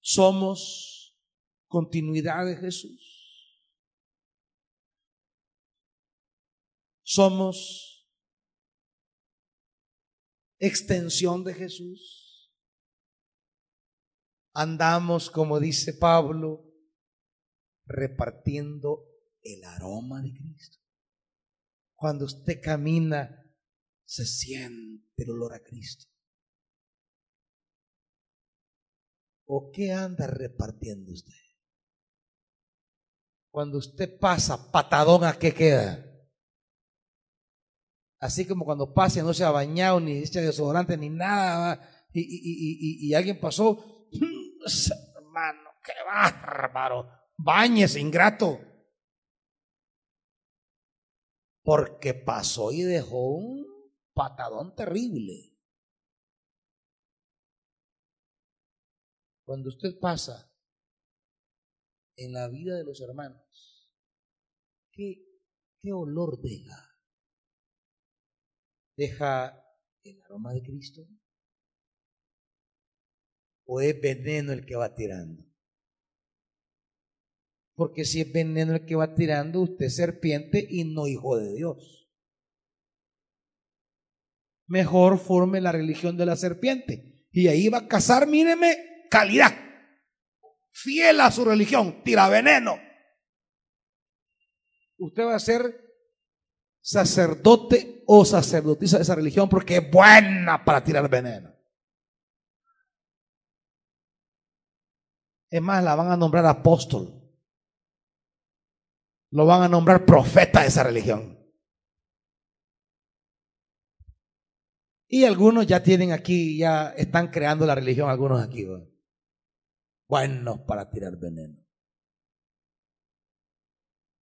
Somos continuidad de Jesús. Somos extensión de Jesús. Andamos, como dice Pablo, repartiendo el aroma de Cristo. Cuando usted camina, se siente el olor a Cristo. ¿O qué anda repartiendo usted? Cuando usted pasa patadón, ¿a qué queda? Así como cuando pasa no se ha bañado, ni echa desodorante, ni nada, y, y, y alguien pasó, hermano, qué bárbaro, Báñese, ingrato. Porque pasó y dejó un patadón terrible. Cuando usted pasa en la vida de los hermanos, ¿qué, qué olor deja? ¿Deja el aroma de Cristo? ¿O es veneno el que va tirando? Porque si es veneno el que va tirando, usted es serpiente y no hijo de Dios. Mejor forme la religión de la serpiente. Y ahí va a cazar, míreme, calidad. Fiel a su religión, tira veneno. Usted va a ser sacerdote o sacerdotisa de esa religión porque es buena para tirar veneno. Es más, la van a nombrar apóstol lo van a nombrar profeta de esa religión. Y algunos ya tienen aquí, ya están creando la religión, algunos aquí. Buenos para tirar veneno.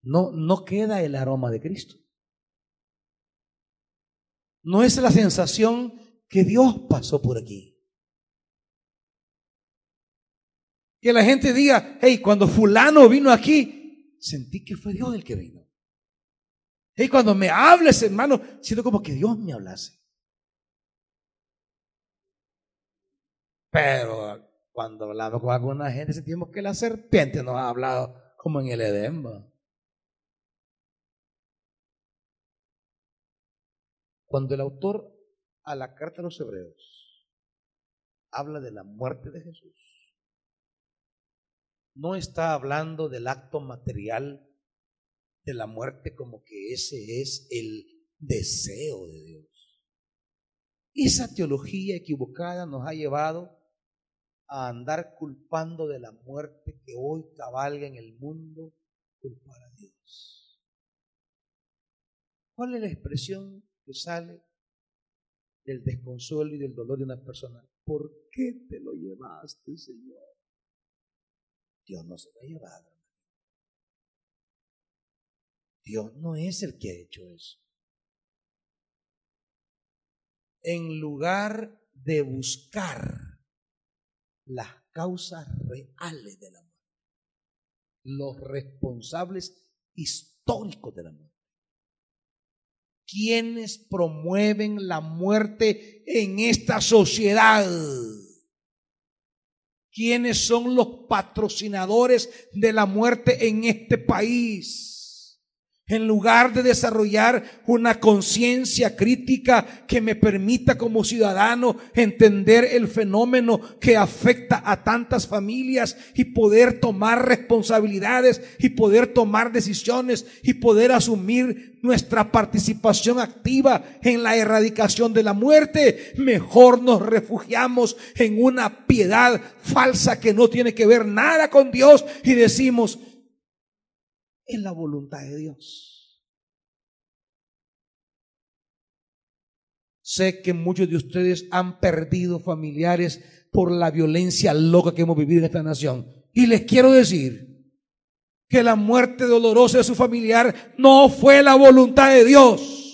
No, no queda el aroma de Cristo. No es la sensación que Dios pasó por aquí. Que la gente diga, hey, cuando fulano vino aquí, sentí que fue Dios el que vino. Hey, cuando me hables, hermano, siento como que Dios me hablase. Pero cuando hablamos con alguna gente sentimos que la serpiente nos ha hablado como en el Edén. Cuando el autor a la carta de los hebreos habla de la muerte de Jesús, no está hablando del acto material de la muerte como que ese es el deseo de Dios. Esa teología equivocada nos ha llevado a andar culpando de la muerte que hoy cabalga en el mundo, culpar a Dios. ¿Cuál es la expresión que sale del desconsuelo y del dolor de una persona? ¿Por qué te lo llevaste, Señor? Dios no se lo ha llevado. Dios no es el que ha hecho eso. En lugar de buscar las causas reales de la muerte, los responsables históricos de la muerte. ¿Quiénes promueven la muerte en esta sociedad? ¿Quiénes son los patrocinadores de la muerte en este país? En lugar de desarrollar una conciencia crítica que me permita como ciudadano entender el fenómeno que afecta a tantas familias y poder tomar responsabilidades y poder tomar decisiones y poder asumir nuestra participación activa en la erradicación de la muerte, mejor nos refugiamos en una piedad falsa que no tiene que ver nada con Dios y decimos, es la voluntad de Dios. Sé que muchos de ustedes han perdido familiares por la violencia loca que hemos vivido en esta nación. Y les quiero decir que la muerte dolorosa de su familiar no fue la voluntad de Dios.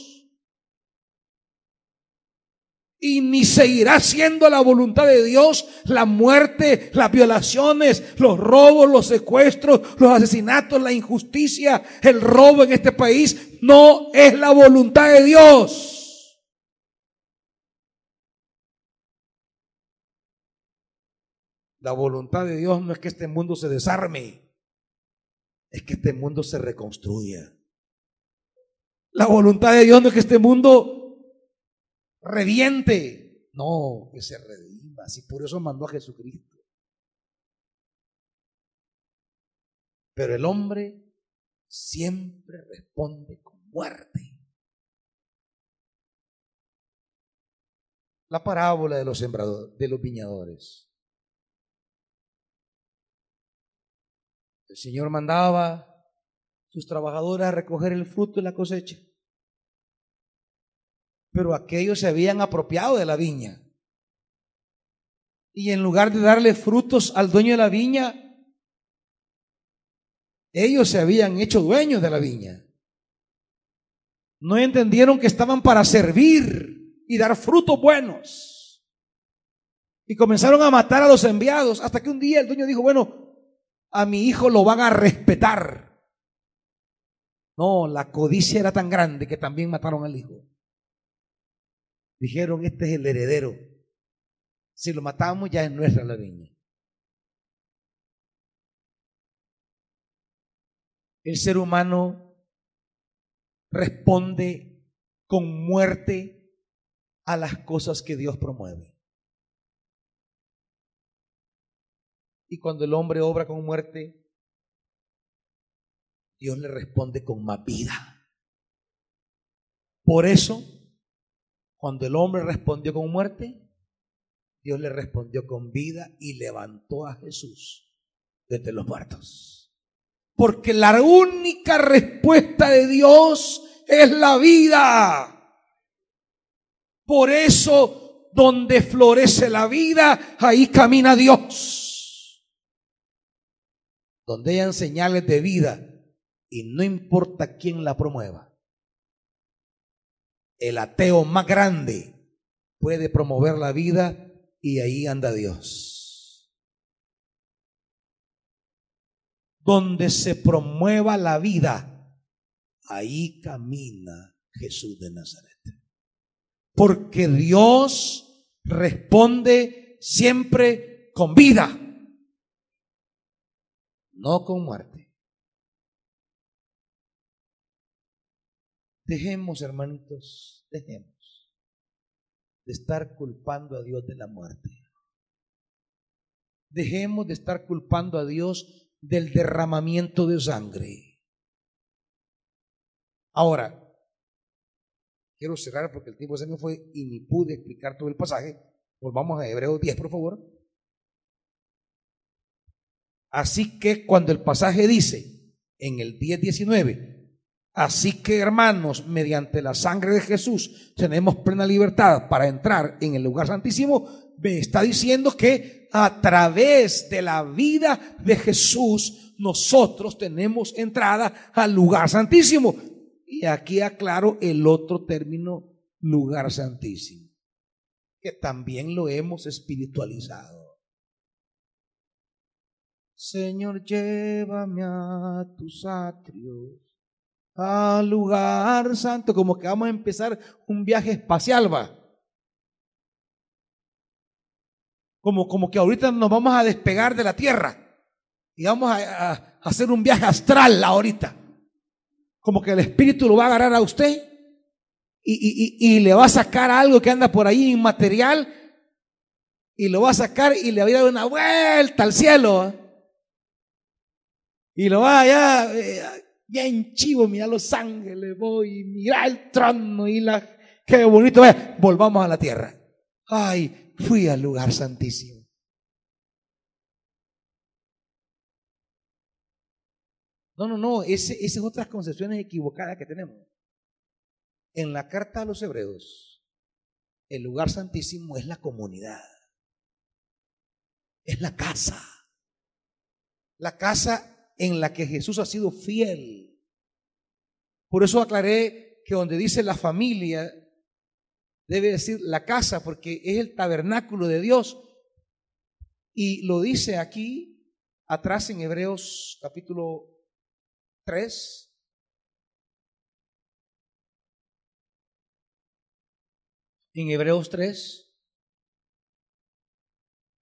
Y ni seguirá siendo la voluntad de Dios la muerte, las violaciones, los robos, los secuestros, los asesinatos, la injusticia, el robo en este país. No es la voluntad de Dios. La voluntad de Dios no es que este mundo se desarme, es que este mundo se reconstruya. La voluntad de Dios no es que este mundo reviente. No, que se redima. Si por eso mandó a Jesucristo. Pero el hombre siempre responde con muerte. La parábola de los sembradores, de los viñadores. El Señor mandaba sus trabajadores a recoger el fruto de la cosecha. Pero aquellos se habían apropiado de la viña. Y en lugar de darle frutos al dueño de la viña, ellos se habían hecho dueños de la viña. No entendieron que estaban para servir y dar frutos buenos. Y comenzaron a matar a los enviados hasta que un día el dueño dijo, bueno, a mi hijo lo van a respetar. No, la codicia era tan grande que también mataron al hijo. Dijeron, este es el heredero. Si lo matamos ya es nuestra la viña. El ser humano responde con muerte a las cosas que Dios promueve. Y cuando el hombre obra con muerte, Dios le responde con más vida. Por eso cuando el hombre respondió con muerte, Dios le respondió con vida y levantó a Jesús desde los muertos. Porque la única respuesta de Dios es la vida. Por eso, donde florece la vida, ahí camina Dios. Donde hayan señales de vida y no importa quién la promueva. El ateo más grande puede promover la vida y ahí anda Dios. Donde se promueva la vida, ahí camina Jesús de Nazaret. Porque Dios responde siempre con vida, no con muerte. Dejemos, hermanitos, dejemos de estar culpando a Dios de la muerte. Dejemos de estar culpando a Dios del derramamiento de sangre. Ahora, quiero cerrar porque el tiempo se me fue y ni pude explicar todo el pasaje. Volvamos a Hebreos 10, por favor. Así que cuando el pasaje dice en el 10.19, Así que hermanos, mediante la sangre de Jesús tenemos plena libertad para entrar en el lugar santísimo. Me está diciendo que a través de la vida de Jesús nosotros tenemos entrada al lugar santísimo. Y aquí aclaro el otro término, lugar santísimo, que también lo hemos espiritualizado. Señor, llévame a tus atrios al lugar santo, como que vamos a empezar un viaje espacial, va. Como, como que ahorita nos vamos a despegar de la tierra y vamos a, hacer un viaje astral ahorita. Como que el espíritu lo va a agarrar a usted y, y, le va a sacar algo que anda por ahí inmaterial y lo va a sacar y le va a dar una vuelta al cielo. Y lo va a eh, bien chivo, mira los ángeles, voy, mira el trono y la, qué bonito. Volvamos a la tierra. Ay, fui al lugar santísimo. No, no, no, ese, esas otras concepciones equivocadas que tenemos. En la carta a los hebreos, el lugar santísimo es la comunidad, es la casa. La casa en la que Jesús ha sido fiel. Por eso aclaré que donde dice la familia, debe decir la casa, porque es el tabernáculo de Dios. Y lo dice aquí, atrás en Hebreos capítulo 3. En Hebreos 3,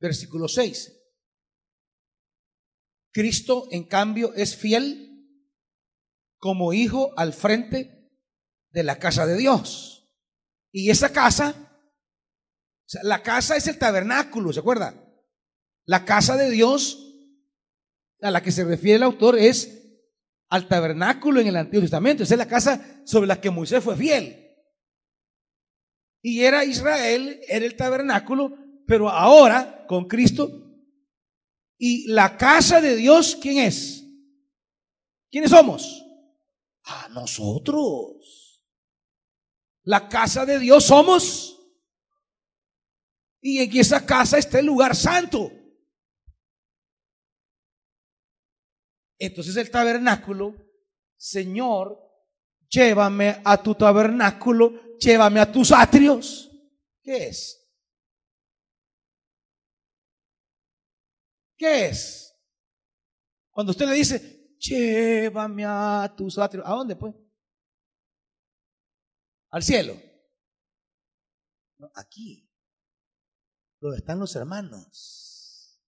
versículo 6. Cristo, en cambio, es fiel como hijo al frente de la casa de Dios. Y esa casa, la casa es el tabernáculo, ¿se acuerda? La casa de Dios a la que se refiere el autor es al tabernáculo en el Antiguo Testamento. Esa es la casa sobre la que Moisés fue fiel. Y era Israel, era el tabernáculo, pero ahora con Cristo y la casa de Dios, ¿quién es? ¿Quiénes somos? A nosotros. La casa de Dios somos. Y en esa casa está el lugar santo. Entonces el tabernáculo, Señor, llévame a tu tabernáculo, llévame a tus atrios. ¿Qué es? ¿Qué es? Cuando usted le dice, llévame a tus atrios, ¿a dónde pues? Al cielo. No, aquí, donde están los hermanos.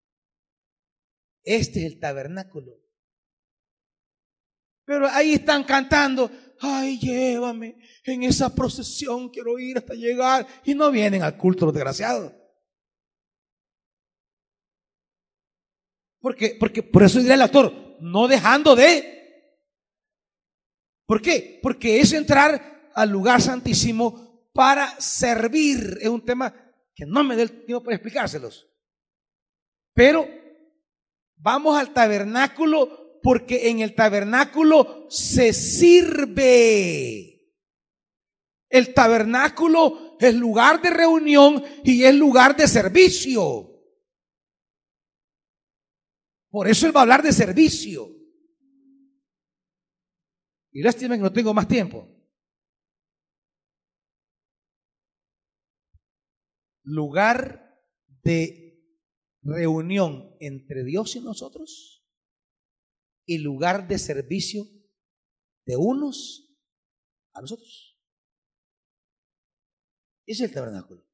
Este es el tabernáculo. Pero ahí están cantando, ay, llévame en esa procesión, quiero ir hasta llegar. Y no vienen al culto los desgraciados. Porque, porque por eso dirá el autor, no dejando de. ¿Por qué? Porque es entrar al lugar santísimo para servir. Es un tema que no me dé el tiempo para explicárselos. Pero vamos al tabernáculo porque en el tabernáculo se sirve. El tabernáculo es lugar de reunión y es lugar de servicio. Por eso él va a hablar de servicio. Y lástima que no tengo más tiempo. Lugar de reunión entre Dios y nosotros y lugar de servicio de unos a nosotros. Ese es el tabernáculo.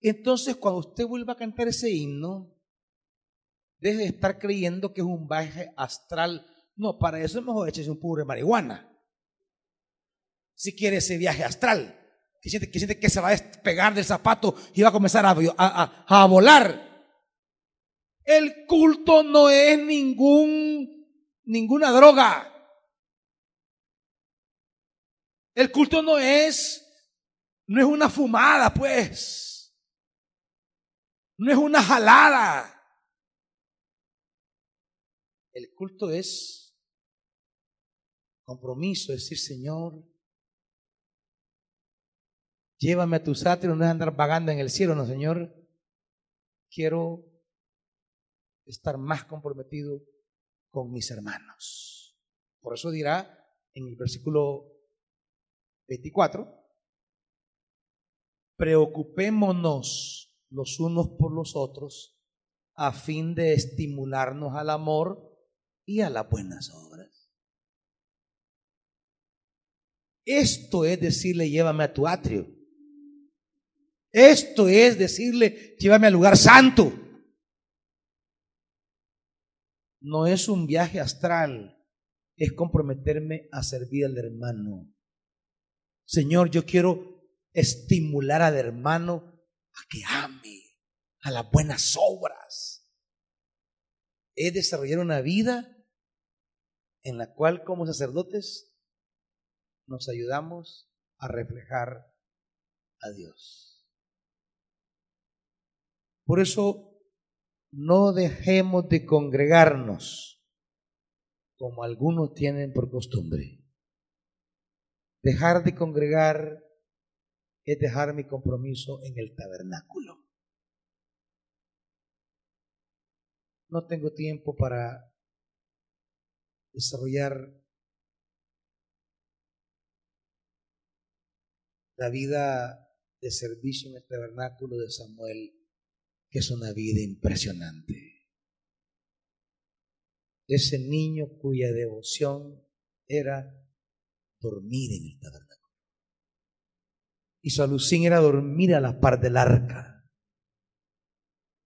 Entonces, cuando usted vuelva a cantar ese himno, deje de estar creyendo que es un viaje astral. No, para eso es mejor echarse un puro de marihuana. Si quiere ese viaje astral, que siente que, siente que se va a despegar del zapato y va a comenzar a, a, a volar. El culto no es ningún, ninguna droga. El culto no es, no es una fumada, pues. No es una jalada. El culto es compromiso, es decir, Señor, llévame a tu sátiro, no es andar vagando en el cielo, no, Señor. Quiero estar más comprometido con mis hermanos. Por eso dirá en el versículo 24, preocupémonos los unos por los otros a fin de estimularnos al amor y a las buenas obras. Esto es decirle, llévame a tu atrio. Esto es decirle, llévame al lugar santo. No es un viaje astral, es comprometerme a servir al hermano. Señor, yo quiero estimular al hermano a que ame, a las buenas obras. Es desarrollar una vida en la cual como sacerdotes nos ayudamos a reflejar a Dios. Por eso no dejemos de congregarnos como algunos tienen por costumbre. Dejar de congregar es dejar mi compromiso en el tabernáculo. No tengo tiempo para desarrollar la vida de servicio en el tabernáculo de Samuel, que es una vida impresionante. Ese niño cuya devoción era dormir en el tabernáculo. Y su alucín era dormir a la par del arca.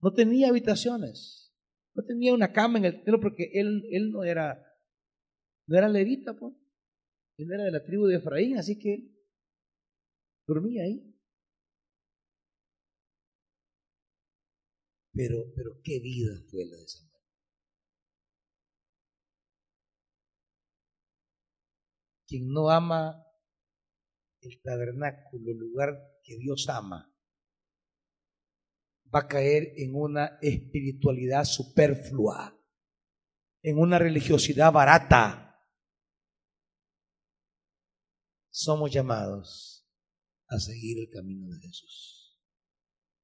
No tenía habitaciones, no tenía una cama en el templo porque él, él no era no era levita, pues. Él era de la tribu de Efraín, así que dormía ahí. Pero, pero qué vida fue la de Samuel. Quien no ama el tabernáculo, el lugar que Dios ama, va a caer en una espiritualidad superflua, en una religiosidad barata somos llamados a seguir el camino de Jesús.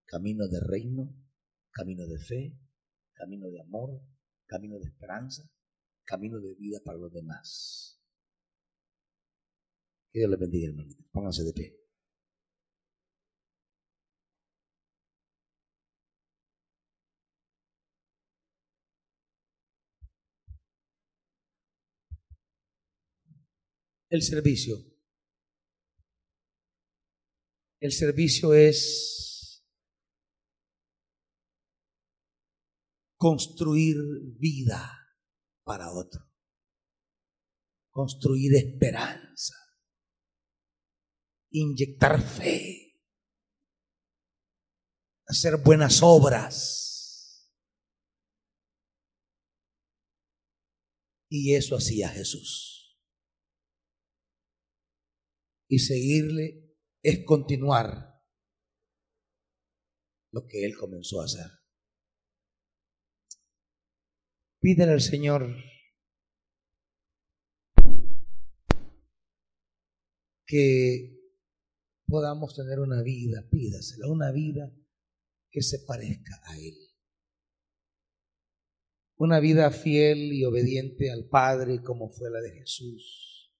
Camino de reino, camino de fe, camino de amor, camino de esperanza, camino de vida para los demás. Que Dios les bendiga, hermanito. Pónganse de pie. El servicio. El servicio es construir vida para otro, construir esperanza, inyectar fe, hacer buenas obras. Y eso hacía Jesús. Y seguirle es continuar lo que Él comenzó a hacer. Pídele al Señor que podamos tener una vida, pídasela, una vida que se parezca a Él. Una vida fiel y obediente al Padre como fue la de Jesús.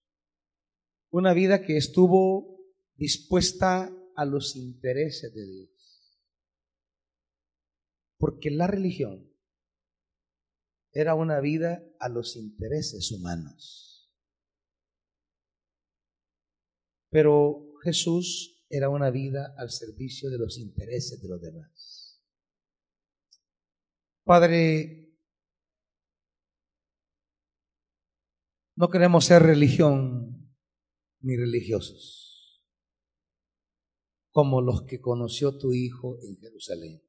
Una vida que estuvo dispuesta a los intereses de Dios. Porque la religión era una vida a los intereses humanos. Pero Jesús era una vida al servicio de los intereses de los demás. Padre, no queremos ser religión ni religiosos, como los que conoció tu Hijo en Jerusalén.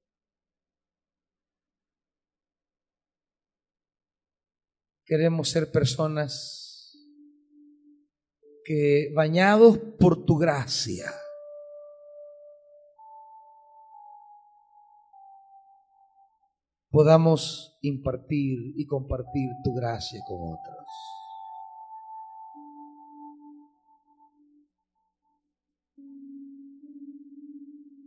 Queremos ser personas que bañados por tu gracia, podamos impartir y compartir tu gracia con otros.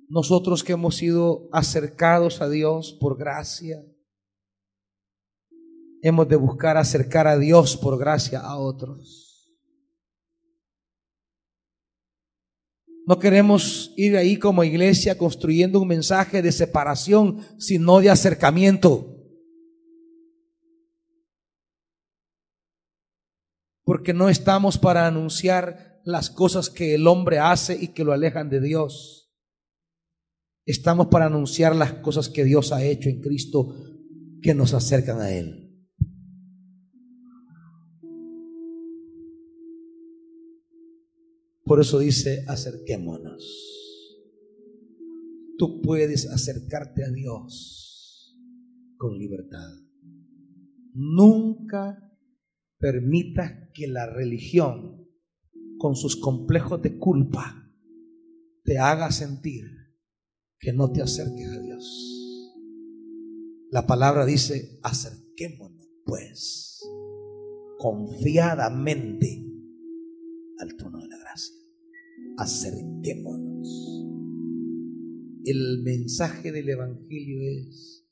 Nosotros que hemos sido acercados a Dios por gracia, hemos de buscar acercar a Dios por gracia a otros. No queremos ir ahí como iglesia construyendo un mensaje de separación, sino de acercamiento. Porque no estamos para anunciar las cosas que el hombre hace y que lo alejan de Dios. Estamos para anunciar las cosas que Dios ha hecho en Cristo que nos acercan a Él. Por eso dice, acerquémonos. Tú puedes acercarte a Dios con libertad. Nunca permitas que la religión, con sus complejos de culpa, te haga sentir que no te acerques a Dios. La palabra dice, acerquémonos pues confiadamente al trono de la gracia acerquémonos. El mensaje del Evangelio es,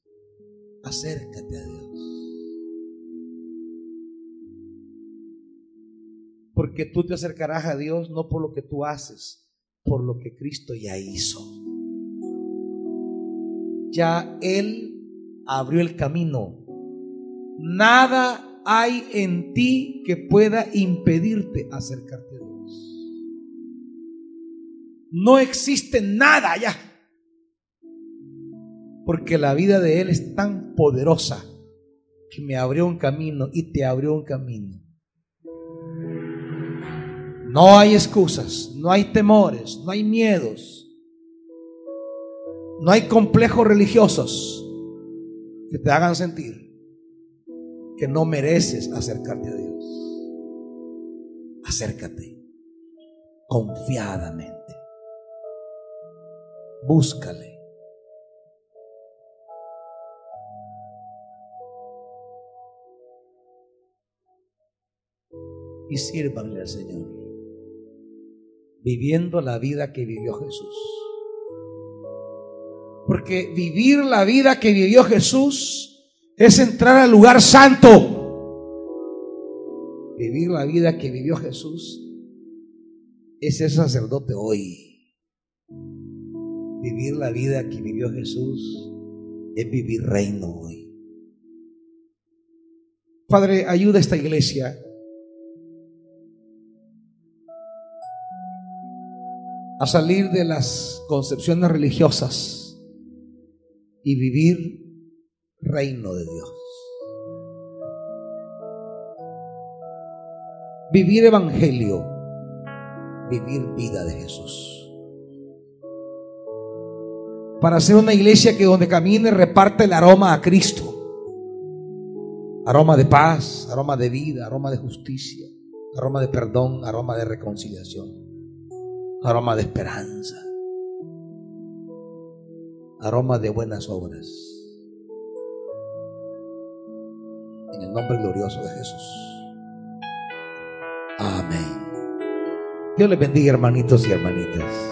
acércate a Dios. Porque tú te acercarás a Dios no por lo que tú haces, por lo que Cristo ya hizo. Ya Él abrió el camino. Nada hay en ti que pueda impedirte acercarte a Dios. No existe nada allá. Porque la vida de Él es tan poderosa que me abrió un camino y te abrió un camino. No hay excusas, no hay temores, no hay miedos, no hay complejos religiosos que te hagan sentir que no mereces acercarte a Dios. Acércate confiadamente búscale. Y sírvanle al Señor, viviendo la vida que vivió Jesús. Porque vivir la vida que vivió Jesús es entrar al lugar santo. Vivir la vida que vivió Jesús es ser sacerdote hoy. Vivir la vida que vivió Jesús es vivir reino hoy. Padre, ayuda a esta iglesia a salir de las concepciones religiosas y vivir reino de Dios. Vivir evangelio, vivir vida de Jesús para ser una iglesia que donde camine reparte el aroma a Cristo. Aroma de paz, aroma de vida, aroma de justicia, aroma de perdón, aroma de reconciliación, aroma de esperanza, aroma de buenas obras. En el nombre glorioso de Jesús. Amén. Dios les bendiga, hermanitos y hermanitas.